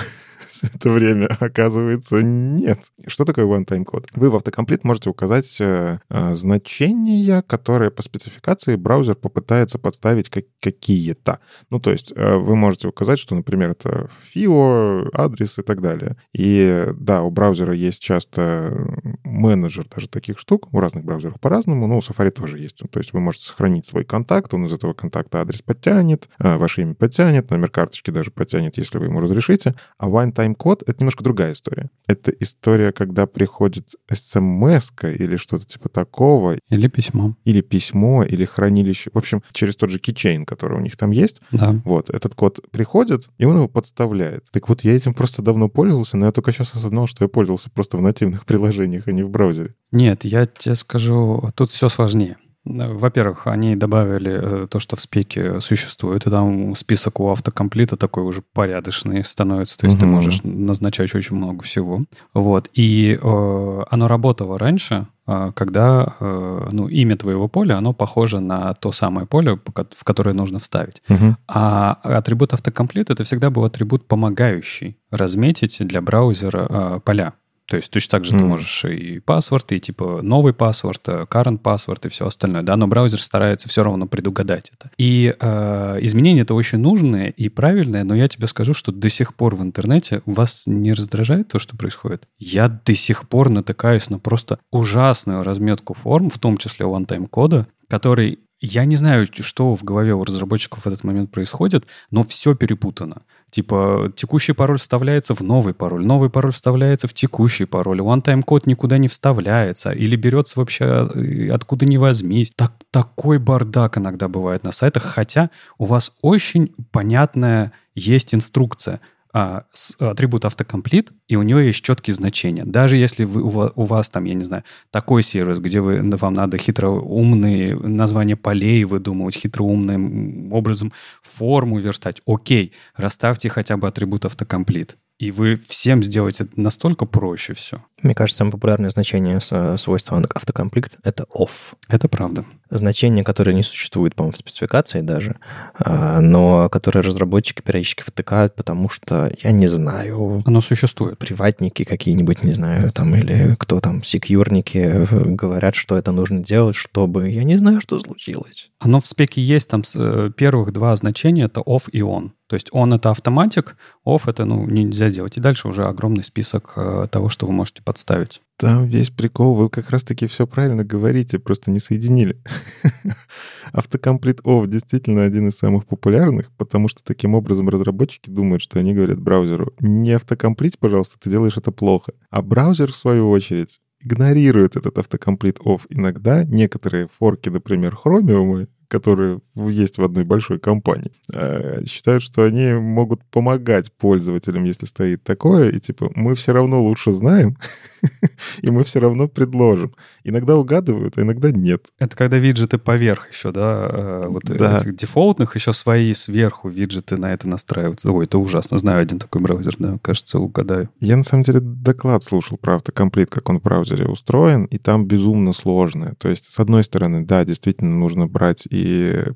все это время. Оказывается, нет. Что такое one-time код? Вы в автокомплит можете указать э, э, значения, которые по спецификации браузер попытается подставить как, какие-то. Ну, то есть э, вы можете указать, что, например, это FIO, адрес и так далее. И да, у браузера есть часто менеджер даже таких штук. У разных браузеров по-разному, но у Safari тоже есть. То есть вы можете сохранить свой контакт, он из этого контакта адрес подтянет, ваше имя подтянет, номер карточки даже подтянет, если вы ему разрешите. А one-time тайм-код — это немножко другая история. Это история, когда приходит смс или что-то типа такого. Или письмо. Или письмо, или хранилище. В общем, через тот же keychain, который у них там есть. Да. Вот, этот код приходит, и он его подставляет. Так вот, я этим просто давно пользовался, но я только сейчас осознал, что я пользовался просто в нативных приложениях, а не в браузере. Нет, я тебе скажу, тут все сложнее. Во-первых, они добавили э, то, что в спеке существует, и там список у автокомплита такой уже порядочный становится, то есть угу. ты можешь назначать очень много всего. Вот, и э, оно работало раньше, э, когда э, ну, имя твоего поля, оно похоже на то самое поле, в которое нужно вставить. Угу. А атрибут автокомплит — это всегда был атрибут помогающий разметить для браузера э, поля. То есть точно так же mm. ты можешь и паспорт, и типа новый паспорт, э, current паспорт и все остальное, да, но браузер старается все равно предугадать это. И э, изменения это очень нужные и правильные, но я тебе скажу, что до сих пор в интернете вас не раздражает то, что происходит. Я до сих пор натыкаюсь на просто ужасную разметку форм, в том числе one-time кода, который я не знаю, что в голове у разработчиков в этот момент происходит, но все перепутано. Типа, текущий пароль вставляется в новый пароль, новый пароль вставляется в текущий пароль, one-time код никуда не вставляется, или берется вообще э, откуда ни возьмись. Так, такой бардак иногда бывает на сайтах, хотя у вас очень понятная есть инструкция. А, атрибут автокомплит, и у него есть четкие значения. Даже если вы, у вас там, я не знаю, такой сервис, где вы, вам надо хитроумные названия полей выдумывать, хитроумным образом форму верстать, окей, расставьте хотя бы атрибут автокомплит. И вы всем сделаете настолько проще все. Мне кажется, самое популярное значение свойства автокомплект — это off. Это правда. Значение, которое не существует, по-моему, в спецификации даже, а, но которое разработчики периодически втыкают, потому что, я не знаю... Оно существует. Приватники какие-нибудь, не знаю, там, или кто там, секьюрники э, говорят, что это нужно делать, чтобы... Я не знаю, что случилось. Оно в спеке есть, там э, первых два значения — это off и on. То есть он это автоматик, off это ну, нельзя делать. И дальше уже огромный список э, того, что вы можете подставить. Там весь прикол, вы как раз-таки все правильно говорите, просто не соединили. Автокомплит off действительно один из самых популярных, потому что таким образом разработчики думают, что они говорят браузеру, не автокомплить, пожалуйста, ты делаешь это плохо. А браузер, в свою очередь, игнорирует этот автокомплит off. Иногда некоторые форки, например, Chromium, которые есть в одной большой компании, э, считают, что они могут помогать пользователям, если стоит такое, и типа мы все равно лучше знаем, и мы все равно предложим. Иногда угадывают, а иногда нет. Это когда виджеты поверх еще, да, э, вот да. этих дефолтных еще свои сверху виджеты на это настраиваются. Ой, это ужасно. Знаю один такой браузер, да, кажется, угадаю. Я на самом деле доклад слушал про автокомплит, как он в браузере устроен, и там безумно сложно. То есть, с одной стороны, да, действительно нужно брать и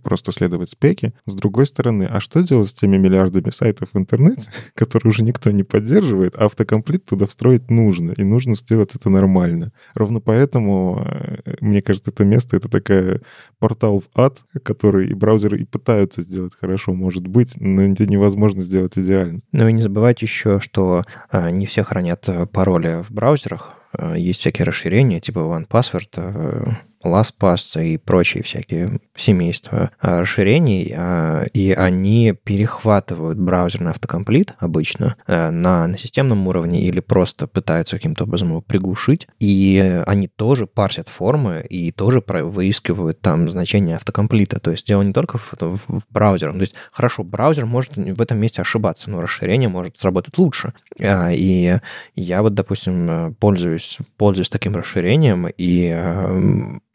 просто следовать спеке. С другой стороны, а что делать с теми миллиардами сайтов в интернете, которые уже никто не поддерживает, а автокомплит туда встроить нужно, и нужно сделать это нормально. Ровно поэтому, э, мне кажется, это место — это такая портал в ад, который и браузеры и пытаются сделать хорошо, может быть, но это невозможно сделать идеально. Ну и не забывайте еще, что а, не все хранят э, пароли в браузерах. Есть всякие расширения, типа OnePassword, LastPass и прочие всякие семейства а, расширений, а, и они перехватывают браузерный автокомплит обычно а, на, на системном уровне или просто пытаются каким-то образом его приглушить, и они тоже парсят формы и тоже выискивают там значение автокомплита. То есть дело не только в, в, в браузере. То есть, хорошо, браузер может в этом месте ошибаться, но расширение может сработать лучше. И я вот, допустим, пользуюсь, пользуюсь таким расширением, и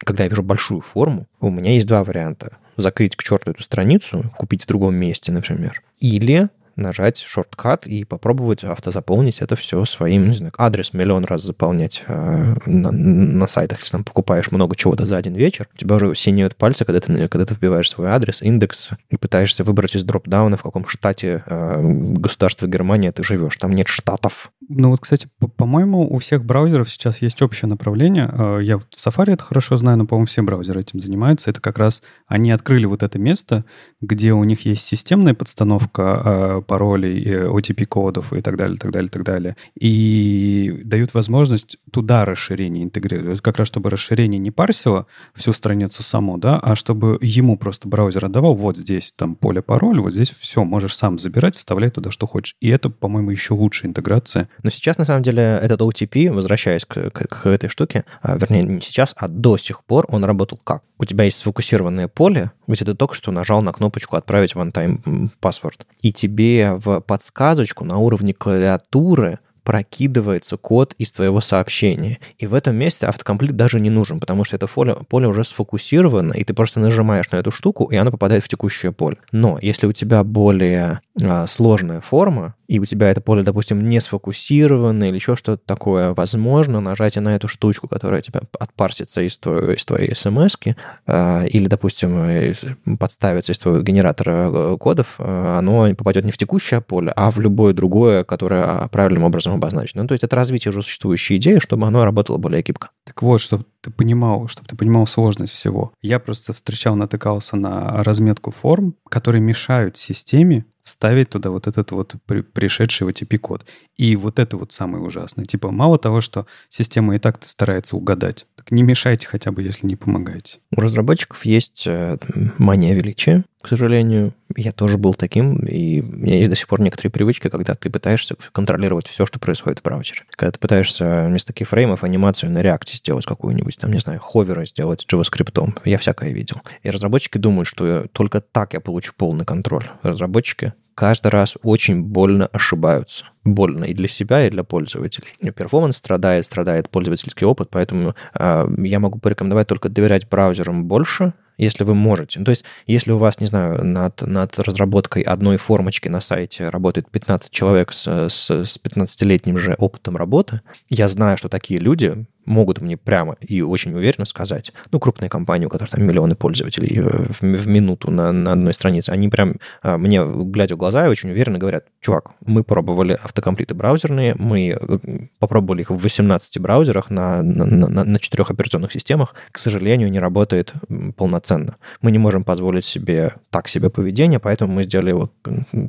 когда я вижу большую форму, у меня есть два варианта. Закрыть к черту эту страницу, купить в другом месте, например. Или нажать шорткат и попробовать автозаполнить это все своим, не знаю, адрес миллион раз заполнять э, на, на сайтах. Если там покупаешь много чего-то за один вечер, у тебя уже синеют пальцы, когда ты, когда ты вбиваешь свой адрес, индекс и пытаешься выбрать из дропдауна, в каком штате э, государства Германии ты живешь. Там нет штатов. Ну вот, кстати, по-моему, у всех браузеров сейчас есть общее направление. Э, я в Safari это хорошо знаю, но, по-моему, все браузеры этим занимаются. Это как раз они открыли вот это место, где у них есть системная подстановка э, паролей, OTP-кодов и так далее, так далее, так далее. И дают возможность туда расширение интегрировать. Как раз, чтобы расширение не парсило всю страницу само, да, а чтобы ему просто браузер отдавал, вот здесь там поле пароль, вот здесь все, можешь сам забирать, вставлять туда, что хочешь. И это, по-моему, еще лучшая интеграция. Но сейчас, на самом деле, этот OTP, возвращаясь к, к, к этой штуке, а, вернее, не сейчас, а до сих пор он работал как? У тебя есть сфокусированное поле, где ты только что нажал на кнопочку «Отправить one-time password», и тебе в подсказочку на уровне клавиатуры прокидывается код из твоего сообщения. И в этом месте автокомплит даже не нужен, потому что это поле, поле уже сфокусировано, и ты просто нажимаешь на эту штуку, и она попадает в текущее поле. Но если у тебя более а, сложная форма, и у тебя это поле, допустим, не сфокусировано или еще что-то такое, возможно, нажатие на эту штучку, которая тебя отпарсится из твоей, из твоей смс э, или, допустим, подставится из твоего генератора э, кодов, э, оно попадет не в текущее поле, а в любое другое, которое правильным образом обозначено. Ну, то есть это развитие уже существующей идеи, чтобы оно работало более гибко. Так вот, чтобы ты понимал, чтобы ты понимал сложность всего. Я просто встречал, натыкался на разметку форм, которые мешают системе вставить туда вот этот вот пришедший OTP-код. И вот это вот самое ужасное. Типа, мало того, что система и так-то старается угадать, так не мешайте хотя бы, если не помогаете. У разработчиков есть э, мания величия, к сожалению. Я тоже был таким, и у меня есть до сих пор некоторые привычки, когда ты пытаешься контролировать все, что происходит в браузере. Когда ты пытаешься вместо кейфреймов анимацию на реакте сделать какую-нибудь, там, не знаю, ховера сделать JavaScript. Я всякое видел. И разработчики думают, что только так я получу полный контроль. Разработчики каждый раз очень больно ошибаются. Больно и для себя, и для пользователей. Перформанс страдает, страдает пользовательский опыт, поэтому э, я могу порекомендовать только доверять браузерам больше, если вы можете. Ну, то есть, если у вас, не знаю, над, над разработкой одной формочки на сайте работает 15 человек с, с, с 15-летним же опытом работы, я знаю, что такие люди могут мне прямо и очень уверенно сказать, ну, крупные компании, у которых там миллионы пользователей э, в, в минуту на, на одной странице, они прям а, мне, глядя в глаза, очень уверенно говорят, чувак, мы пробовали автокомплиты браузерные, мы э, попробовали их в 18 браузерах на, на, на, на 4 операционных системах, к сожалению, не работает полноценно. Мы не можем позволить себе так себе поведение, поэтому мы сделали его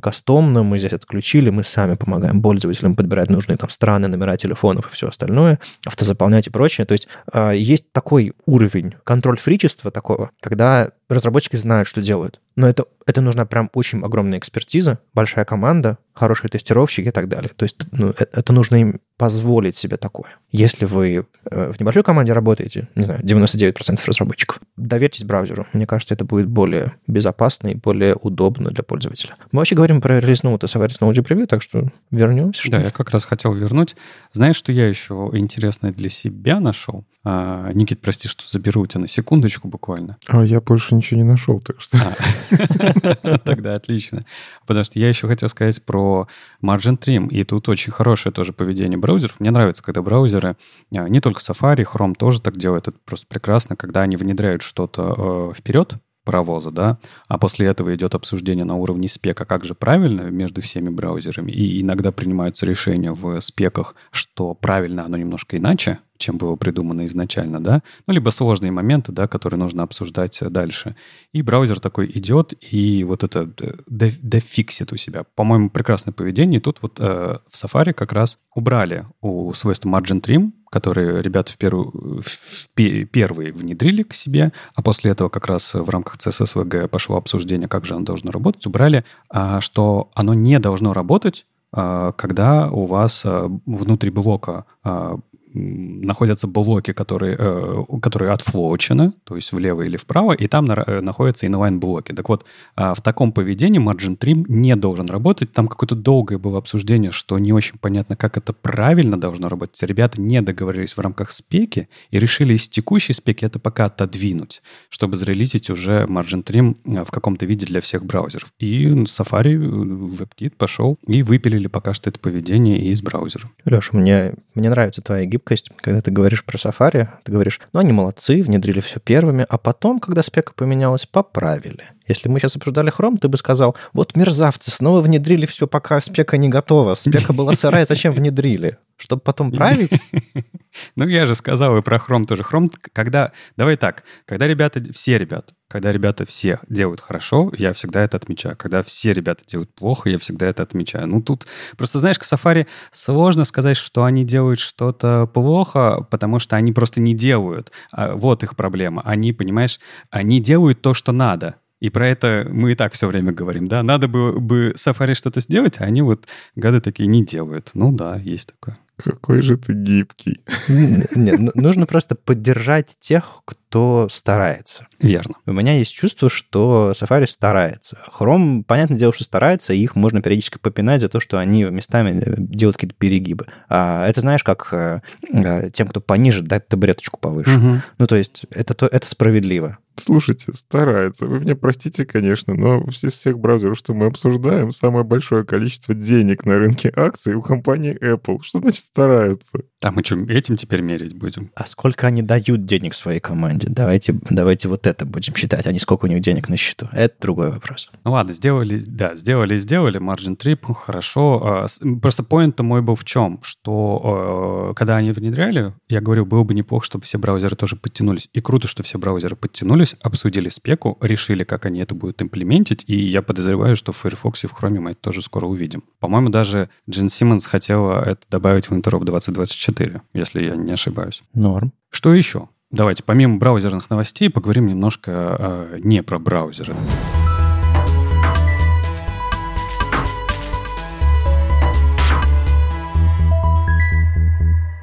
кастомно, мы здесь отключили, мы сами помогаем пользователям подбирать нужные там страны, номера телефонов и все остальное, автозаполнять и прочее. То есть а, есть такой уровень контроль-фричества такого, когда разработчики знают, что делают. Но это, это нужна прям очень огромная экспертиза, большая команда, хорошие тестировщики и так далее. То есть ну, это, это нужно им позволить себе такое. Если вы э, в небольшой команде работаете, не знаю, 99% разработчиков, доверьтесь браузеру. Мне кажется, это будет более безопасно и более удобно для пользователя. Мы вообще говорим про релиз ноута с Technology Preview, так что вернемся. Что да, я как раз хотел вернуть. Знаешь, что я еще интересное для себя нашел? А, Никит, прости, что заберу у тебя на секундочку буквально. А я больше ничего не нашел, так что... А. Тогда отлично. Потому что я еще хотел сказать про Margin Trim, и тут очень хорошее тоже поведение браузеров. Мне нравится, когда браузеры, а, не только Safari, Chrome тоже так делают, это просто прекрасно, когда они внедряют что-то э, вперед, паровоза, да, а после этого идет обсуждение на уровне спека, как же правильно между всеми браузерами, и иногда принимаются решения в спеках, что правильно оно немножко иначе, чем было придумано изначально, да, ну, либо сложные моменты, да, которые нужно обсуждать дальше. И браузер такой идет и вот это дефиксит у себя. По-моему, прекрасное поведение. И тут вот э, в Safari как раз убрали у свойства margin trim, которые ребята в первую, в первые внедрили к себе, а после этого как раз в рамках CSSVG пошло обсуждение, как же оно должно работать, убрали, а, что оно не должно работать, а, когда у вас а, внутри блока находятся блоки, которые, э, которые отфлоучены, то есть влево или вправо, и там на, э, находятся inline-блоки. Так вот, э, в таком поведении margin trim не должен работать. Там какое-то долгое было обсуждение, что не очень понятно, как это правильно должно работать. Ребята не договорились в рамках спеки и решили из текущей спеки это пока отодвинуть, чтобы зарелизить уже margin trim э, в каком-то виде для всех браузеров. И Safari, э, WebKit пошел и выпилили пока что это поведение из браузера. Леша, мне, мне нравится твоя гибкость гибкость, когда ты говоришь про Safari, ты говоришь, ну, они молодцы, внедрили все первыми, а потом, когда спека поменялась, поправили. Если мы сейчас обсуждали Chrome, ты бы сказал, вот мерзавцы, снова внедрили все, пока спека не готова. Спека была сырая, зачем внедрили? Чтобы потом править? Ну, я же сказал и про Chrome тоже. Chrome, когда... Давай так, когда ребята, все ребята, когда ребята все делают хорошо, я всегда это отмечаю. Когда все ребята делают плохо, я всегда это отмечаю. Ну, тут просто, знаешь, к Safari сложно сказать, что они делают что-то плохо, потому что они просто не делают. А вот их проблема. Они, понимаешь, они делают то, что надо. И про это мы и так все время говорим, да, надо было бы Safari что-то сделать, а они вот гады такие не делают. Ну да, есть такое. Какой же ты гибкий. Нет, нужно просто поддержать тех, кто старается. Верно. У меня есть чувство, что Safari старается. Chrome, понятное дело, что старается, и их можно периодически попинать за то, что они местами делают какие-то перегибы. А это знаешь, как э, э, тем, кто пониже, дать табуреточку повыше. Угу. Ну, то есть это, это справедливо. Слушайте, старается. Вы меня простите, конечно, но из всех браузеров, что мы обсуждаем, самое большое количество денег на рынке акций у компании Apple. Что значит стараются? А мы что, этим теперь мерить будем? А сколько они дают денег своей команде? Давайте, давайте вот это будем считать, а не сколько у них денег на счету. Это другой вопрос. Ну ладно, сделали, да, сделали, сделали, margin trip, хорошо. А, просто поинт мой был в чем? Что когда они внедряли, я говорю, было бы неплохо, чтобы все браузеры тоже подтянулись. И круто, что все браузеры подтянулись, обсудили спеку, решили, как они это будут имплементить, и я подозреваю, что в Firefox и в Chrome мы это тоже скоро увидим. По-моему, даже Джин Симмонс хотела это добавить в Interop 2024, если я не ошибаюсь. Норм. Что еще? Давайте, помимо браузерных новостей, поговорим немножко э, не про браузеры.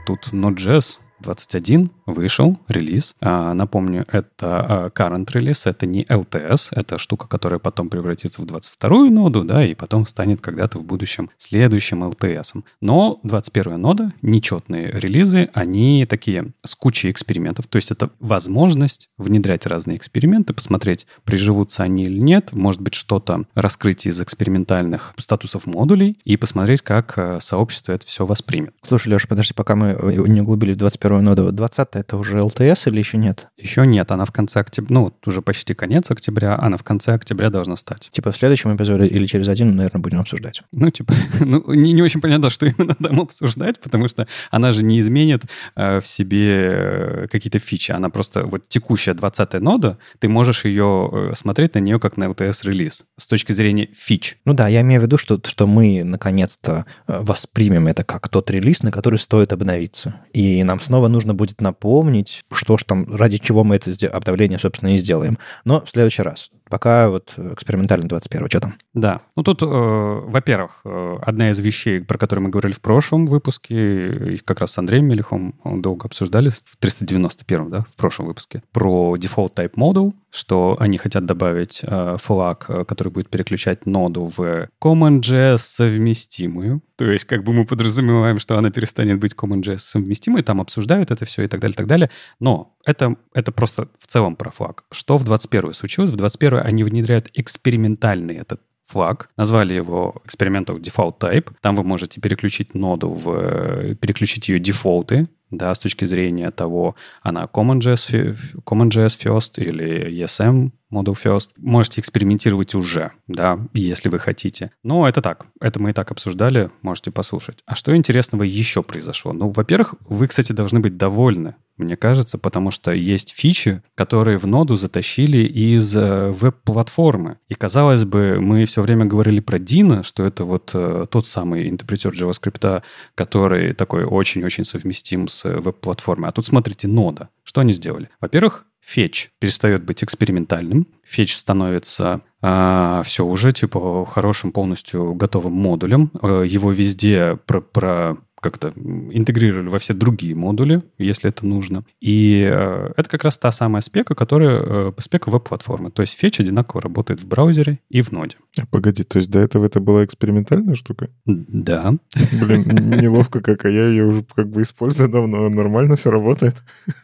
Тут Node.js 21 вышел релиз. А, напомню, это а, current релиз, это не LTS, это штука, которая потом превратится в 22-ю ноду, да, и потом станет когда-то в будущем следующим LTS. Но 21-я нода, нечетные релизы, они такие с кучей экспериментов. То есть это возможность внедрять разные эксперименты, посмотреть, приживутся они или нет, может быть, что-то раскрыть из экспериментальных статусов модулей и посмотреть, как э, сообщество это все воспримет. Слушай, Леша, подожди, пока мы не углубили в 21 ноду. 20 это уже LTS или еще нет? Еще нет, она в конце октября, ну, уже почти конец октября, она в конце октября должна стать. Типа в следующем эпизоде или через один, наверное, будем обсуждать. Ну, типа, ну, не, не очень понятно, что именно там обсуждать, потому что она же не изменит э, в себе э, какие-то фичи. Она просто, вот текущая 20 нода, ты можешь ее э, смотреть на нее как на LTS-релиз с точки зрения фич. Ну да, я имею в виду, что, что мы наконец-то э, воспримем это как тот релиз, на который стоит обновиться. И нам снова нужно будет напомнить, что ж там, ради чего мы это обновление, собственно, и сделаем. Но в следующий раз. Пока вот экспериментально 21 что там? Да. Ну тут, э, во-первых, э, одна из вещей, про которые мы говорили в прошлом выпуске, как раз с Андреем Мелехом долго обсуждали, в 391, да, в прошлом выпуске, про Default Type Model, что они хотят добавить э, флаг, э, который будет переключать ноду в CommonJS совместимую. То есть как бы мы подразумеваем, что она перестанет быть CommonJS совместимой, там обсуждают это все и так далее, и так далее. Но это, это просто в целом про флаг. Что в 21 случилось? В 21 они внедряют экспериментальный этот флаг, назвали его Experimental Default Type. Там вы можете переключить ноду в... Э, переключить ее дефолты, да, с точки зрения того, она CommonJS, CommonJS First или ESM Model First. Можете экспериментировать уже, да, если вы хотите. Но это так, это мы и так обсуждали, можете послушать. А что интересного еще произошло? Ну, во-первых, вы, кстати, должны быть довольны, мне кажется, потому что есть фичи, которые в ноду затащили из э, веб-платформы. И, казалось бы, мы все время говорили про Dino, что это вот э, тот самый интерпретер JavaScript, который такой очень-очень совместим с веб-платформой. А тут, смотрите, нода. Что они сделали? Во-первых, фетч перестает быть экспериментальным, фетч становится а, все уже типа хорошим полностью готовым модулем. А, его везде про, про как-то интегрировали во все другие модули, если это нужно. И э, это как раз та самая спека, которая э, спека веб-платформы. То есть фетч одинаково работает в браузере и в ноде. А, погоди, то есть до этого это была экспериментальная штука? Да. Блин, неловко как, а я ее уже как бы использую давно, нормально все работает.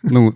Ну,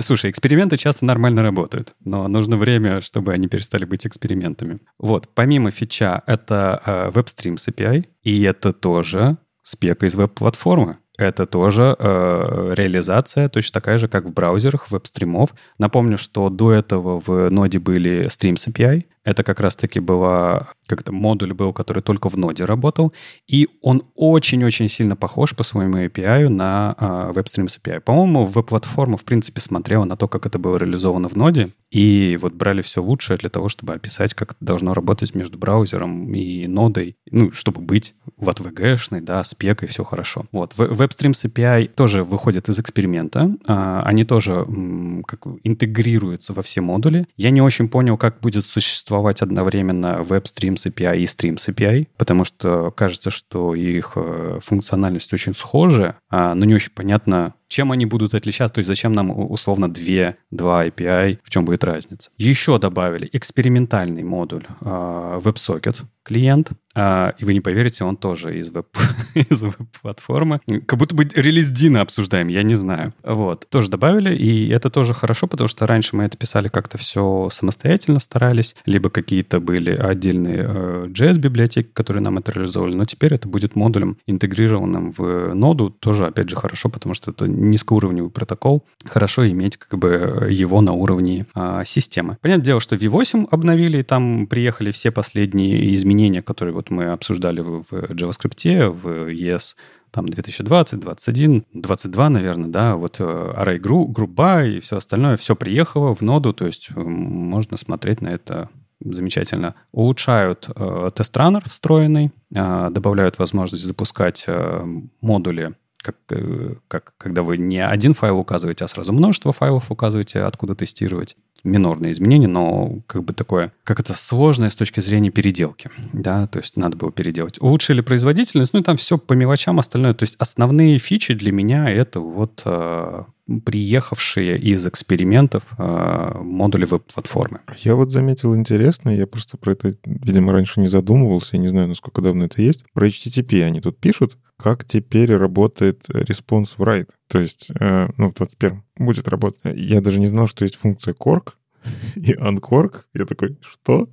слушай, эксперименты часто нормально работают, но нужно время, чтобы они перестали быть экспериментами. Вот, помимо фича, это э, WebStreams API, и это тоже спека из веб-платформы. Это тоже э, реализация точно такая же, как в браузерах веб-стримов. Напомню, что до этого в ноде были Streams API, это как раз-таки была, как-то модуль был, который только в ноде работал, и он очень-очень сильно похож по своему API на uh, WebStreams API. По-моему, веб-платформа, в принципе, смотрела на то, как это было реализовано в ноде, и вот брали все лучшее для того, чтобы описать, как должно работать между браузером и нодой, ну, чтобы быть в ATVG-шной, да, спекой, все хорошо. Вот, WebStreams API тоже выходит из эксперимента, uh, они тоже м, как интегрируются во все модули. Я не очень понял, как будет существовать существовать одновременно WebStreams API и Streams API, потому что кажется, что их э, функциональность очень схожа, а, но не очень понятно, чем они будут отличаться, то есть зачем нам условно две, два API, в чем будет разница. Еще добавили экспериментальный модуль э, WebSocket клиент, э, и вы не поверите, он тоже из, веб, из веб-платформы. Как будто бы релиз Дина обсуждаем, я не знаю. Вот, тоже добавили, и это тоже хорошо, потому что раньше мы это писали как-то все самостоятельно старались, либо какие-то были отдельные э, JS-библиотеки, которые нам это реализовали, но теперь это будет модулем, интегрированным в ноду, тоже, опять же, хорошо, потому что это низкоуровневый протокол, хорошо иметь как бы его на уровне а, системы. Понятное дело, что V8 обновили, и там приехали все последние изменения, которые вот мы обсуждали в, в JavaScript, в ES там 2020, 21, 22, наверное, да, вот э, Array By и все остальное, все приехало в ноду, то есть э, можно смотреть на это замечательно. Улучшают э, тест-раннер встроенный, э, добавляют возможность запускать э, модули как, э, как когда вы не один файл указываете, а сразу множество файлов указываете, откуда тестировать. минорные изменения, но как бы такое, как это сложное с точки зрения переделки, да, то есть надо было переделать. Улучшили производительность, ну и там все по мелочам остальное, то есть основные фичи для меня это вот э, приехавшие из экспериментов э, модули веб-платформы. Я вот заметил интересно, я просто про это, видимо, раньше не задумывался, я не знаю, насколько давно это есть. Про HTTP они тут пишут, как теперь работает response write. То есть, э, ну, в 21 будет работать. Я даже не знал, что есть функция cork и uncork. Я такой, что?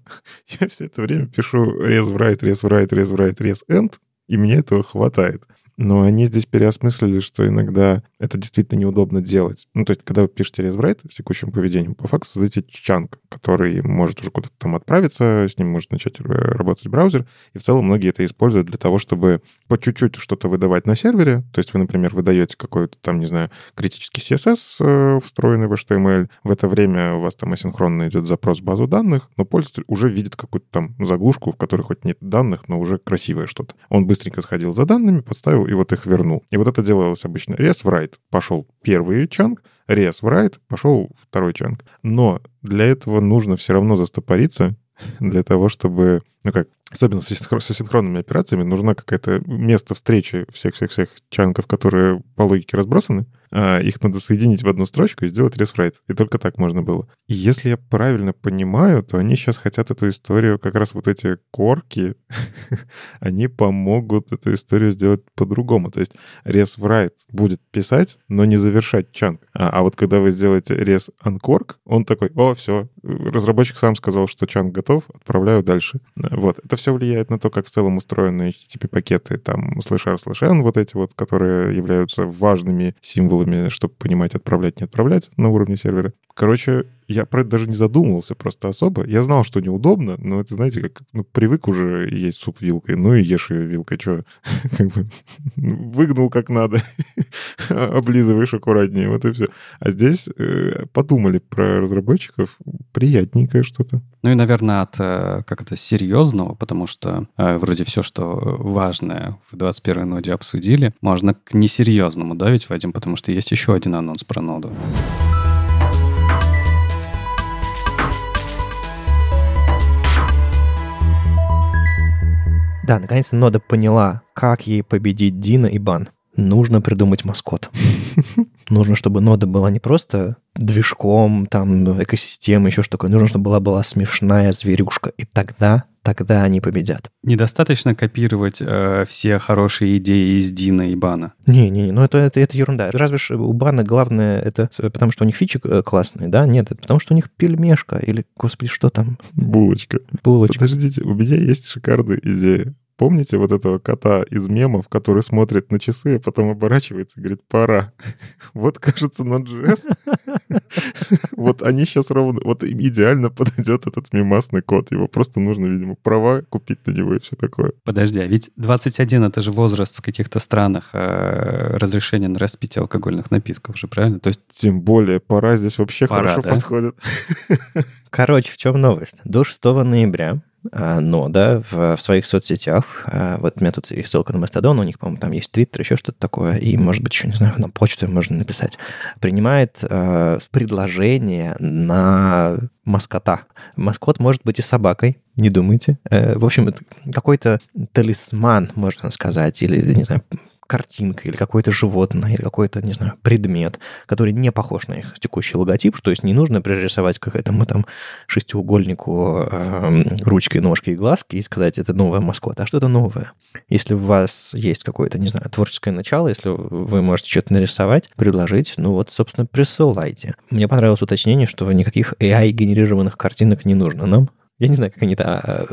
Я все это время пишу res write, res write, res write, res end, и мне этого хватает. Но они здесь переосмыслили, что иногда это действительно неудобно делать. Ну, то есть, когда вы пишете ResWrite с текущим поведением, по факту создаете чанк, который может уже куда-то там отправиться, с ним может начать э, работать браузер, и в целом многие это используют для того, чтобы по чуть-чуть что-то выдавать на сервере. То есть вы, например, выдаете какой-то там, не знаю, критический CSS, э, встроенный в HTML. В это время у вас там асинхронно идет запрос в базу данных, но пользователь уже видит какую-то там заглушку, в которой хоть нет данных, но уже красивое что-то. Он быстренько сходил за данными, подставил и вот их вернул. И вот это делалось обычно. Res write пошел первый чанк, res write пошел второй чанк. Но для этого нужно все равно застопориться, для того, чтобы, ну как, особенно с асинхронными операциями, нужна какая-то место встречи всех-всех-всех чанков, которые по логике разбросаны, их надо соединить в одну строчку и сделать ресфрайт. И только так можно было. И если я правильно понимаю, то они сейчас хотят эту историю, как раз вот эти корки, они помогут эту историю сделать по-другому. То есть resWrite будет писать, но не завершать чанк. А, а вот когда вы сделаете res uncork, он такой, о, все, разработчик сам сказал, что чанк готов, отправляю дальше. Вот. Это все влияет на то, как в целом устроены HTTP-пакеты, там, slash r, slash n, вот эти вот, которые являются важными символами, чтобы понимать, отправлять, не отправлять на уровне сервера. Короче, я про это даже не задумывался просто особо. Я знал, что неудобно, но это, знаете, как ну, привык уже есть суп вилкой, ну и ешь ее вилкой, что? Как бы выгнул как надо, облизываешь аккуратнее, вот и все. А здесь э, подумали про разработчиков, приятненькое что-то. Ну и, наверное, от э, как это серьезного, потому что э, вроде все, что важное в 21 ноде обсудили, можно к несерьезному, да, ведь, Вадим, потому что есть еще один анонс про ноду. Да, наконец-то Нода поняла, как ей победить Дина и Бан. Нужно придумать маскот. Нужно, чтобы нода была не просто движком, там, экосистема, еще что такое. Нужно, чтобы была, была смешная зверюшка. И тогда тогда они победят. Недостаточно копировать э, все хорошие идеи из Дина и Бана. Не-не-не, ну это, это, это ерунда. Разве что у Бана главное это потому, что у них фичи э, классные, да? Нет, это потому, что у них пельмешка или, господи, что там? Булочка. Булочка. Подождите, у меня есть шикарная идея. Помните вот этого кота из мемов, который смотрит на часы, а потом оборачивается и говорит «пора». Вот, кажется, на JS. Вот они сейчас ровно... Вот им идеально подойдет этот мемасный кот. Его просто нужно, видимо, права купить на него и все такое. Подожди, а ведь 21 — это же возраст в каких-то странах э, разрешения на распитие алкогольных напитков же, правильно? То есть... Тем более, пора здесь вообще хорошо подходит. Короче, в чем новость? До 6 ноября нода в, в своих соцсетях. А, вот у меня тут есть ссылка на Mastodon, у них, по-моему, там есть Twitter, еще что-то такое, и, может быть, еще, не знаю, на почту можно написать. Принимает э, предложение на маскота. Маскот может быть и собакой, не думайте. Э, в общем, какой-то талисман, можно сказать, или, не знаю, картинка или какое-то животное, или какой-то, не знаю, предмет, который не похож на их текущий логотип, то есть не нужно пририсовать к этому там шестиугольнику э, ручкой, ножки и глазки и сказать, это новая маскота, а что-то новое. Если у вас есть какое-то, не знаю, творческое начало, если вы можете что-то нарисовать, предложить, ну вот, собственно, присылайте. Мне понравилось уточнение, что никаких AI-генерированных картинок не нужно нам. Я не знаю, как они это а,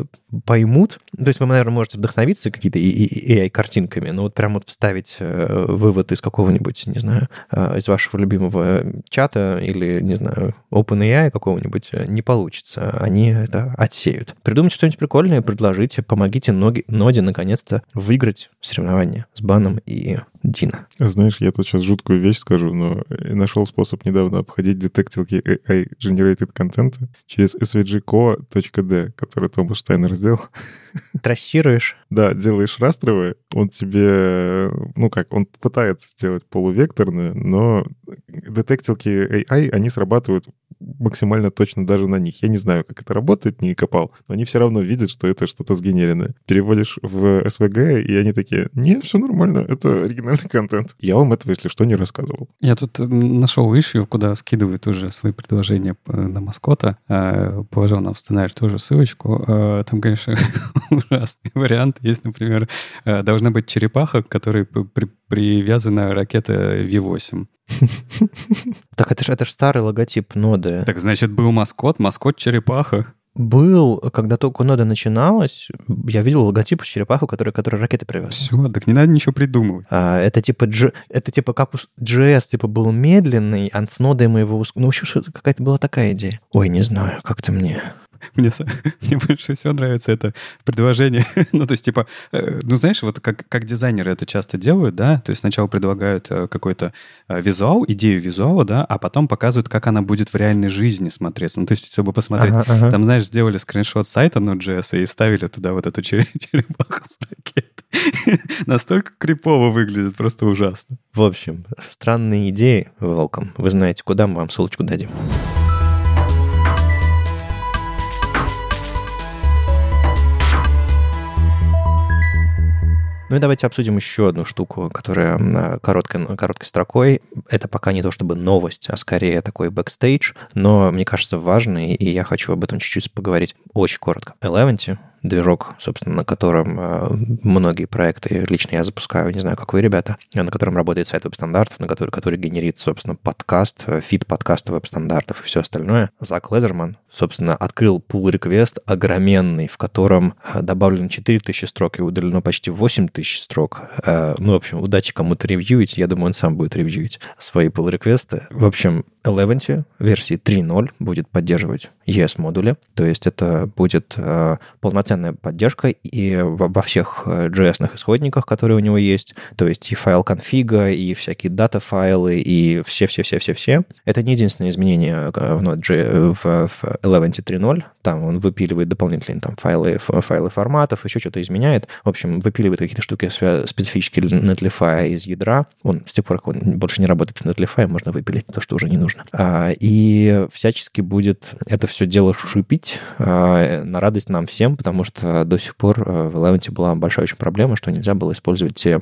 поймут. То есть вы, наверное, можете вдохновиться какие-то AI-картинками, но вот прям вот вставить э, вывод из какого-нибудь, не знаю, а, из вашего любимого чата или, не знаю, OpenAI какого-нибудь э, не получится. Они это отсеют. Придумайте что-нибудь прикольное, предложите, помогите Ноде наконец-то выиграть соревнование с Баном и Дина. Знаешь, я тут сейчас жуткую вещь скажу, но нашел способ недавно обходить детектилки AI-generated контента через svgco.d, который Томас Штайнер сделал. Трассируешь? Да, делаешь растровое, он тебе, ну как, он пытается сделать полувекторное, но детектилки AI, они срабатывают максимально точно даже на них. Я не знаю, как это работает, не копал, но они все равно видят, что это что-то сгенеренное. Переводишь в SVG, и они такие, нет, все нормально, это оригинальный контент. Я вам этого, если что, не рассказывал. Я тут э, нашел ишью, куда скидывают уже свои предложения на маскота. Э, положил нам в сценарий тоже ссылочку. Э, там, конечно, ужасный вариант. Есть, например, должна быть черепаха, к которой при привязана ракета V8. Так это же это ж старый логотип ноды. Так значит, был маскот, маскот черепаха. Был, когда только нода начиналась, я видел логотип черепаху, который, который ракеты привез. Все, так не надо ничего придумывать. А, это типа G, это типа как у JS типа был медленный, а с нодой мы его... Ну, еще какая-то была такая идея. Ой, не знаю, как-то мне... Мне, мне больше всего нравится это предложение. ну, то есть, типа, э, ну, знаешь, вот как, как дизайнеры это часто делают, да, то есть сначала предлагают э, какой-то э, визуал, идею визуала, да, а потом показывают, как она будет в реальной жизни смотреться. Ну, то есть, чтобы посмотреть, ага, ага. там, знаешь, сделали скриншот сайта Node.js и вставили туда вот эту черепаху с ракетой. Настолько крипово выглядит, просто ужасно. В общем, странные идеи, welcome. Вы знаете, куда мы вам ссылочку дадим. Ну и давайте обсудим еще одну штуку, которая короткой, короткой строкой. Это пока не то чтобы новость, а скорее такой бэкстейдж, но мне кажется важный, и я хочу об этом чуть-чуть поговорить очень коротко. Eleventy движок, собственно, на котором э, многие проекты лично я запускаю, не знаю, как вы, ребята, на котором работает сайт веб-стандартов, на который, который генерит, собственно, подкаст, э, фид подкаста веб-стандартов и все остальное. Зак Лезерман, собственно, открыл request огроменный, в котором э, добавлено 4000 строк и удалено почти 8000 строк. Ну, в общем, удачи кому-то ревьюить. Я думаю, он сам будет ревьюить свои pull реквесты В общем, Eleventy версии 3.0 будет поддерживать ES-модули, то есть это будет э, полноценная поддержка и во, во всех JS-ных э, исходниках, которые у него есть, то есть и файл конфига, и всякие дата-файлы, и все-все-все-все-все. Это не единственное изменение э, в, Node.js, в, в Eleventy 3.0, там он выпиливает дополнительные там, файлы, файлы форматов, еще что-то изменяет. В общем, выпиливает какие-то штуки специфические Netlify из ядра. Он с тех пор, как он больше не работает в Netlify, можно выпилить то, что уже не нужно нужно. А, и всячески будет это все дело шипить а, на радость нам всем, потому что до сих пор э, в Eleventy была большая очень проблема, что нельзя было использовать те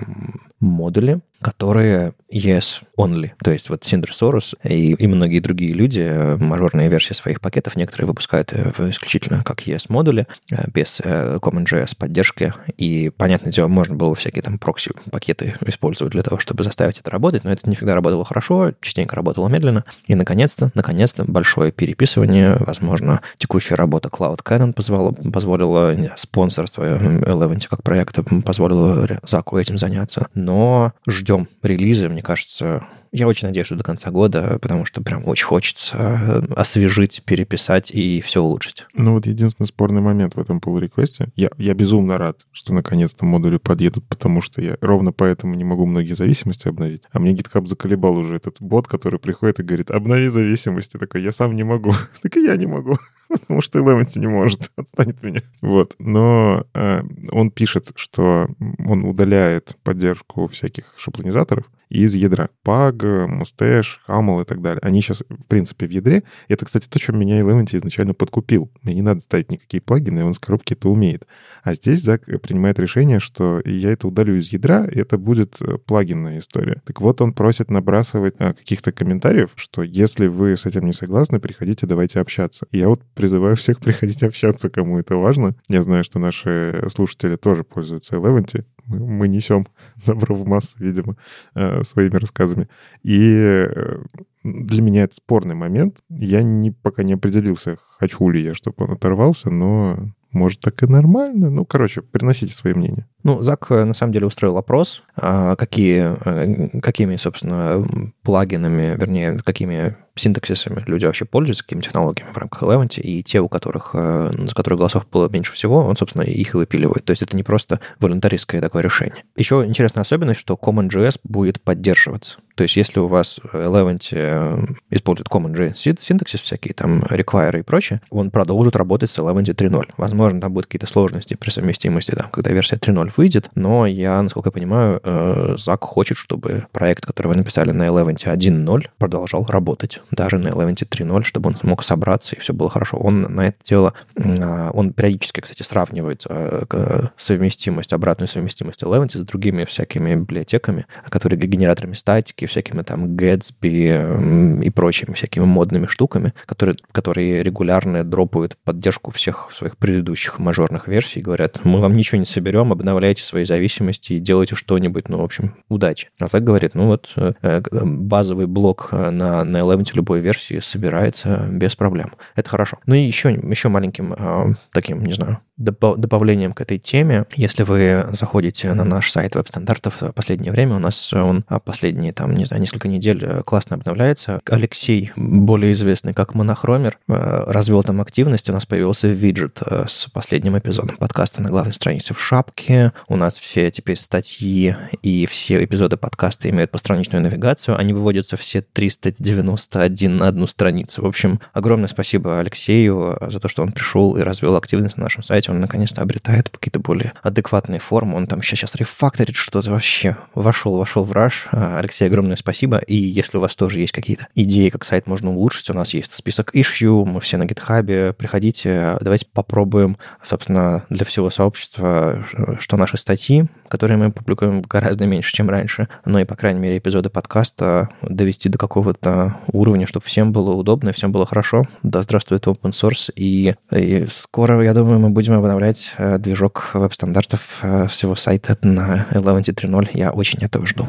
модули, которые yes only. То есть вот Синдер Сорос и, и многие другие люди, э, мажорные версии своих пакетов, некоторые выпускают э, исключительно как yes модули, без CommonJS поддержки. И, понятное дело, можно было всякие там прокси-пакеты использовать для того, чтобы заставить это работать, но это не всегда работало хорошо, частенько работало медленно. И, наконец-то, наконец-то, большое переписывание, возможно, текущая работа Cloud Canon позвала, позволила спонсорство Eleventy как проекта, позволило Заку этим заняться. Но ждем релиза, мне кажется, я очень надеюсь, что до конца года, потому что прям очень хочется э, освежить, переписать и все улучшить. Ну вот единственный спорный момент в этом pull реквесте я, я безумно рад, что наконец-то модули подъедут, потому что я ровно поэтому не могу многие зависимости обновить. А мне GitHub заколебал уже этот бот, который приходит и говорит, обнови зависимости. Такой, я сам не могу. Так и я не могу потому что Eleventy не может, отстанет меня. Вот. Но э, он пишет, что он удаляет поддержку всяких шаблонизаторов, из ядра. Pag, Mustache, Haml и так далее. Они сейчас, в принципе, в ядре. Это, кстати, то, чем меня Eleventy изначально подкупил. Мне не надо ставить никакие плагины, он с коробки это умеет. А здесь Зак принимает решение, что я это удалю из ядра, и это будет э, плагинная история. Так вот, он просит набрасывать э, каких-то комментариев, что если вы с этим не согласны, приходите, давайте общаться. И я вот призываю всех приходить общаться, кому это важно. Я знаю, что наши слушатели тоже пользуются Eleventy мы, несем добро в массы, видимо, э, своими рассказами. И э, для меня это спорный момент. Я не, пока не определился, хочу ли я, чтобы он оторвался, но может, так и нормально. Ну, короче, приносите свои мнения. Ну, Зак э, на самом деле устроил опрос, а, какие, какими, собственно, плагинами, вернее, какими синтаксисами люди вообще пользуются, какими технологиями в рамках Eleventy, и те, у которых, за которых голосов было меньше всего, он, собственно, их и выпиливает. То есть это не просто волонтаристское такое решение. Еще интересная особенность, что CommonJS будет поддерживаться. То есть если у вас Eleventy э, использует CommonJS синтаксис, всякие там require и прочее, он продолжит работать с Eleventy 3.0. Возможно, там будут какие-то сложности при совместимости, там, когда версия 3.0 11.0 выйдет, но я, насколько я понимаю, э, Зак хочет, чтобы проект, который вы написали на 11 1.0, продолжал работать, даже на 11 3.0, чтобы он мог собраться и все было хорошо. Он на это дело, а, он периодически, кстати, сравнивает э, совместимость, обратную совместимость 11 с другими всякими библиотеками, которые генераторами статики, всякими там Gatsby и прочими всякими модными штуками, которые, которые регулярно дропают поддержку всех своих предыдущих мажорных версий и говорят, мы вам ничего не соберем, обновляйте свои зависимости и делайте что-нибудь, ну, в общем, удачи. А Зак говорит, ну вот э, э, базовый блок на, на 11 любой версии собирается без проблем. Это хорошо. Ну и еще, еще маленьким э, таким, не знаю, добавлением к этой теме, если вы заходите на наш сайт веб-стандартов в последнее время, у нас он а, последние, там, не знаю, несколько недель э, классно обновляется. Алексей, более известный как Монохромер, э, развел там активность, у нас появился виджет э, с последним эпизодом подкаста на главной странице в шапке. У нас все теперь статьи и все эпизоды подкаста имеют постраничную навигацию. Они выводятся все 391 на одну страницу. В общем, огромное спасибо Алексею за то, что он пришел и развел активность на нашем сайте он наконец-то обретает какие-то более адекватные формы. Он там сейчас, сейчас рефакторит что-то вообще. Вошел, вошел в Rush. А, Алексей, огромное спасибо. И если у вас тоже есть какие-то идеи, как сайт можно улучшить, у нас есть список issue, мы все на GitHub. Приходите, давайте попробуем, собственно, для всего сообщества, что наши статьи, которые мы публикуем гораздо меньше, чем раньше, но и, по крайней мере, эпизоды подкаста довести до какого-то уровня, чтобы всем было удобно, всем было хорошо. Да здравствует open source. И, и скоро, я думаю, мы будем обновлять э, движок веб-стандартов э, всего сайта на 11.3.0. Я очень этого жду.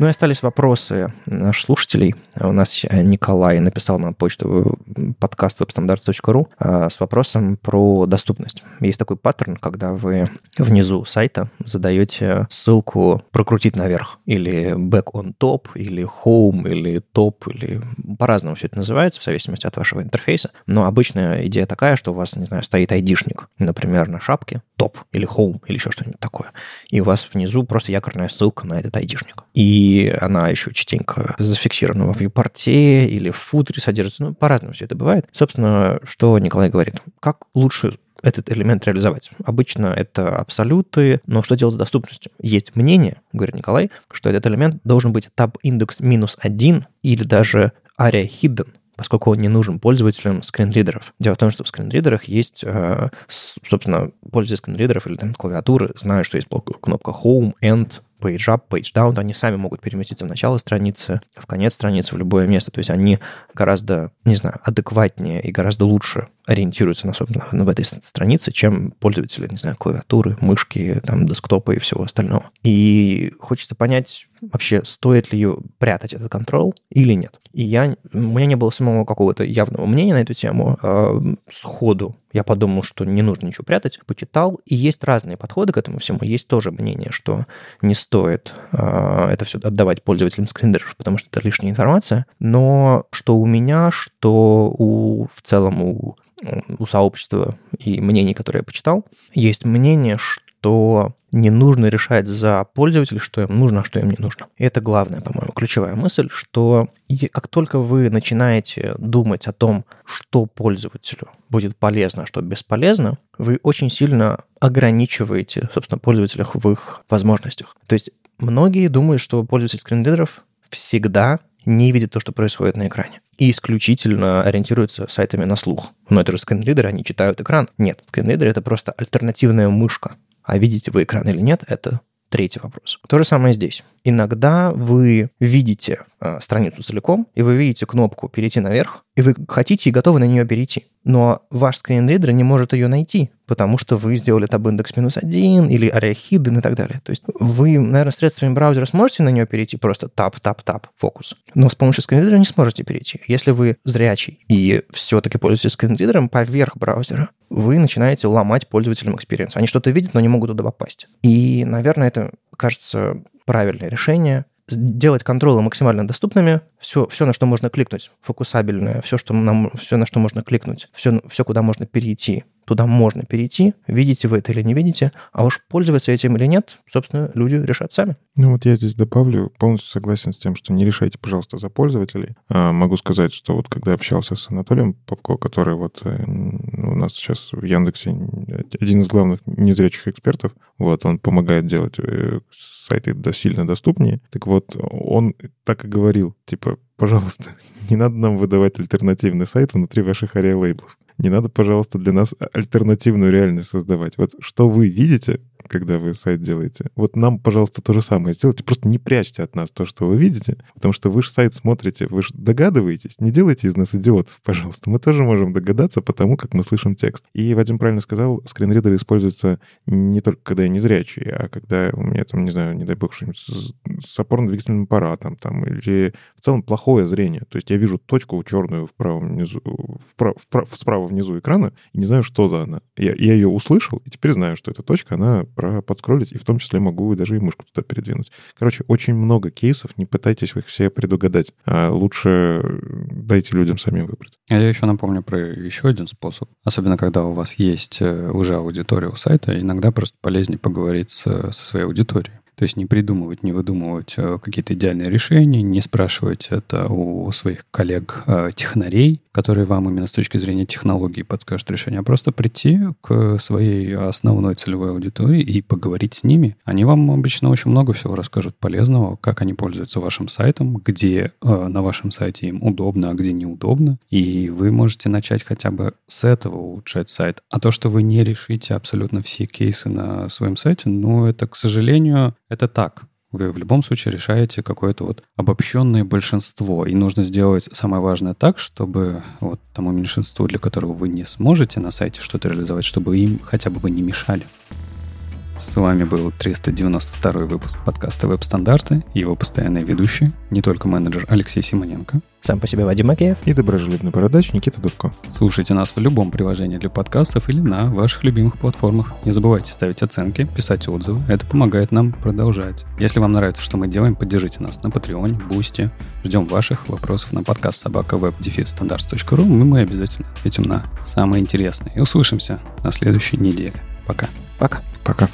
Ну и остались вопросы наших слушателей. У нас Николай написал на почту подкаст webstandards.ru а, с вопросом про доступность. Есть такой паттерн, когда вы внизу сайта задаете ссылку прокрутить наверх, или back on top, или home, или top, или по-разному все это называется, в зависимости от вашего интерфейса. Но обычная идея такая, что у вас, не знаю, стоит айдишник, например, на шапке, топ, или home, или еще что-нибудь такое. И у вас внизу просто якорная ссылка на этот айдишник. И она еще частенько зафиксирована в вьюпорте или в футере содержится. Ну, по-разному все это бывает. Собственно, что Николай говорит. Как лучше этот элемент реализовать. Обычно это абсолюты, но что делать с доступностью? Есть мнение, говорит Николай, что этот элемент должен быть tab индекс минус один или даже area hidden, поскольку он не нужен пользователям скринридеров. Дело в том, что в скринридерах есть, э, собственно, пользователи скринридеров или там клавиатуры знают, что есть кнопка Home, End, page up, page down, они сами могут переместиться в начало страницы, в конец страницы, в любое место. То есть они гораздо, не знаю, адекватнее и гораздо лучше ориентируются на, собственно, в этой странице, чем пользователи, не знаю, клавиатуры, мышки, там, десктопа и всего остального. И хочется понять, вообще, стоит ли прятать этот контроль или нет. И я, у меня не было самого какого-то явного мнения на эту тему. А сходу я подумал, что не нужно ничего прятать, почитал, и есть разные подходы к этому всему. Есть тоже мнение, что не стоит э, это все отдавать пользователям скринридеров, потому что это лишняя информация. Но что у меня, что у, в целом у, у сообщества и мнений, которые я почитал, есть мнение, что не нужно решать за пользователей, что им нужно, а что им не нужно. И это главная, по-моему, ключевая мысль, что как только вы начинаете думать о том, что пользователю будет полезно, а что бесполезно, вы очень сильно ограничиваете, собственно, пользователей в их возможностях. То есть многие думают, что пользователь скринридеров всегда не видит то, что происходит на экране. И исключительно ориентируются сайтами на слух. Но это же скринридеры, они читают экран. Нет, скринридер — это просто альтернативная мышка а видите вы экран или нет, это третий вопрос. То же самое здесь. Иногда вы видите э, страницу целиком, и вы видите кнопку «Перейти наверх», и вы хотите и готовы на нее перейти. Но ваш скринридер не может ее найти, потому что вы сделали tab индекс минус один или hidden и так далее. То есть вы, наверное, средствами браузера сможете на нее перейти просто тап, тап, тап, фокус. Но с помощью скринридера не сможете перейти. Если вы зрячий и все-таки пользуетесь скринридером поверх браузера, вы начинаете ломать пользователям experience. Они что-то видят, но не могут туда попасть. И, наверное, это кажется правильное решение. Сделать контролы максимально доступными, все, все, на что можно кликнуть, фокусабельное, все, что нам, все, на что можно кликнуть, все, все, куда можно перейти, туда можно перейти, видите вы это или не видите, а уж пользоваться этим или нет, собственно, люди решат сами. Ну вот я здесь добавлю, полностью согласен с тем, что не решайте, пожалуйста, за пользователей. А, могу сказать, что вот когда общался с Анатолием Попко, который вот э, у нас сейчас в Яндексе один из главных незрячих экспертов, вот, он помогает делать э, сайты сильно доступнее. Так вот, он так и говорил, типа, пожалуйста, не надо нам выдавать альтернативный сайт внутри ваших ариалейблов. Не надо, пожалуйста, для нас альтернативную реальность создавать. Вот что вы видите, когда вы сайт делаете. Вот нам, пожалуйста, то же самое сделайте. Просто не прячьте от нас то, что вы видите, потому что вы же сайт смотрите, вы же догадываетесь. Не делайте из нас идиотов, пожалуйста. Мы тоже можем догадаться по тому, как мы слышим текст. И Вадим правильно сказал, скринридеры используются не только когда я незрячий, а когда у меня там, не знаю, не дай бог, что-нибудь с, с опорно-двигательным аппаратом там, или в целом плохое зрение. То есть я вижу точку черную в правом внизу, вправо, вправо, справа внизу экрана и не знаю, что за она. Я, я ее услышал, и теперь знаю, что эта точка, она про подскроллить, и в том числе могу даже и мышку туда передвинуть. Короче, очень много кейсов, не пытайтесь их все предугадать. А лучше дайте людям самим выбрать. А я еще напомню про еще один способ. Особенно, когда у вас есть э, уже аудитория у сайта, иногда просто полезнее поговорить с, со своей аудиторией. То есть не придумывать, не выдумывать э, какие-то идеальные решения, не спрашивать это у своих коллег-технарей, э, которые вам именно с точки зрения технологии подскажут решение, а просто прийти к своей основной целевой аудитории и поговорить с ними. Они вам обычно очень много всего расскажут полезного, как они пользуются вашим сайтом, где э, на вашем сайте им удобно, а где неудобно. И вы можете начать хотя бы с этого улучшать сайт. А то, что вы не решите абсолютно все кейсы на своем сайте, ну, это, к сожалению, это так. Вы в любом случае решаете какое-то вот обобщенное большинство. И нужно сделать самое важное так, чтобы вот тому меньшинству, для которого вы не сможете на сайте что-то реализовать, чтобы им хотя бы вы не мешали. С вами был 392 выпуск подкаста «Веб-стандарты» его постоянные ведущие, не только менеджер Алексей Симоненко. Сам по себе Вадим Макеев. И доброжелюбный бородач Никита Дубко. Слушайте нас в любом приложении для подкастов или на ваших любимых платформах. Не забывайте ставить оценки, писать отзывы. Это помогает нам продолжать. Если вам нравится, что мы делаем, поддержите нас на Патреоне, Бусти. Ждем ваших вопросов на подкаст собака веб-стандарт.ру. Мы, мы обязательно ответим на самые интересные. И услышимся на следующей неделе. Пока. Пока. Пока.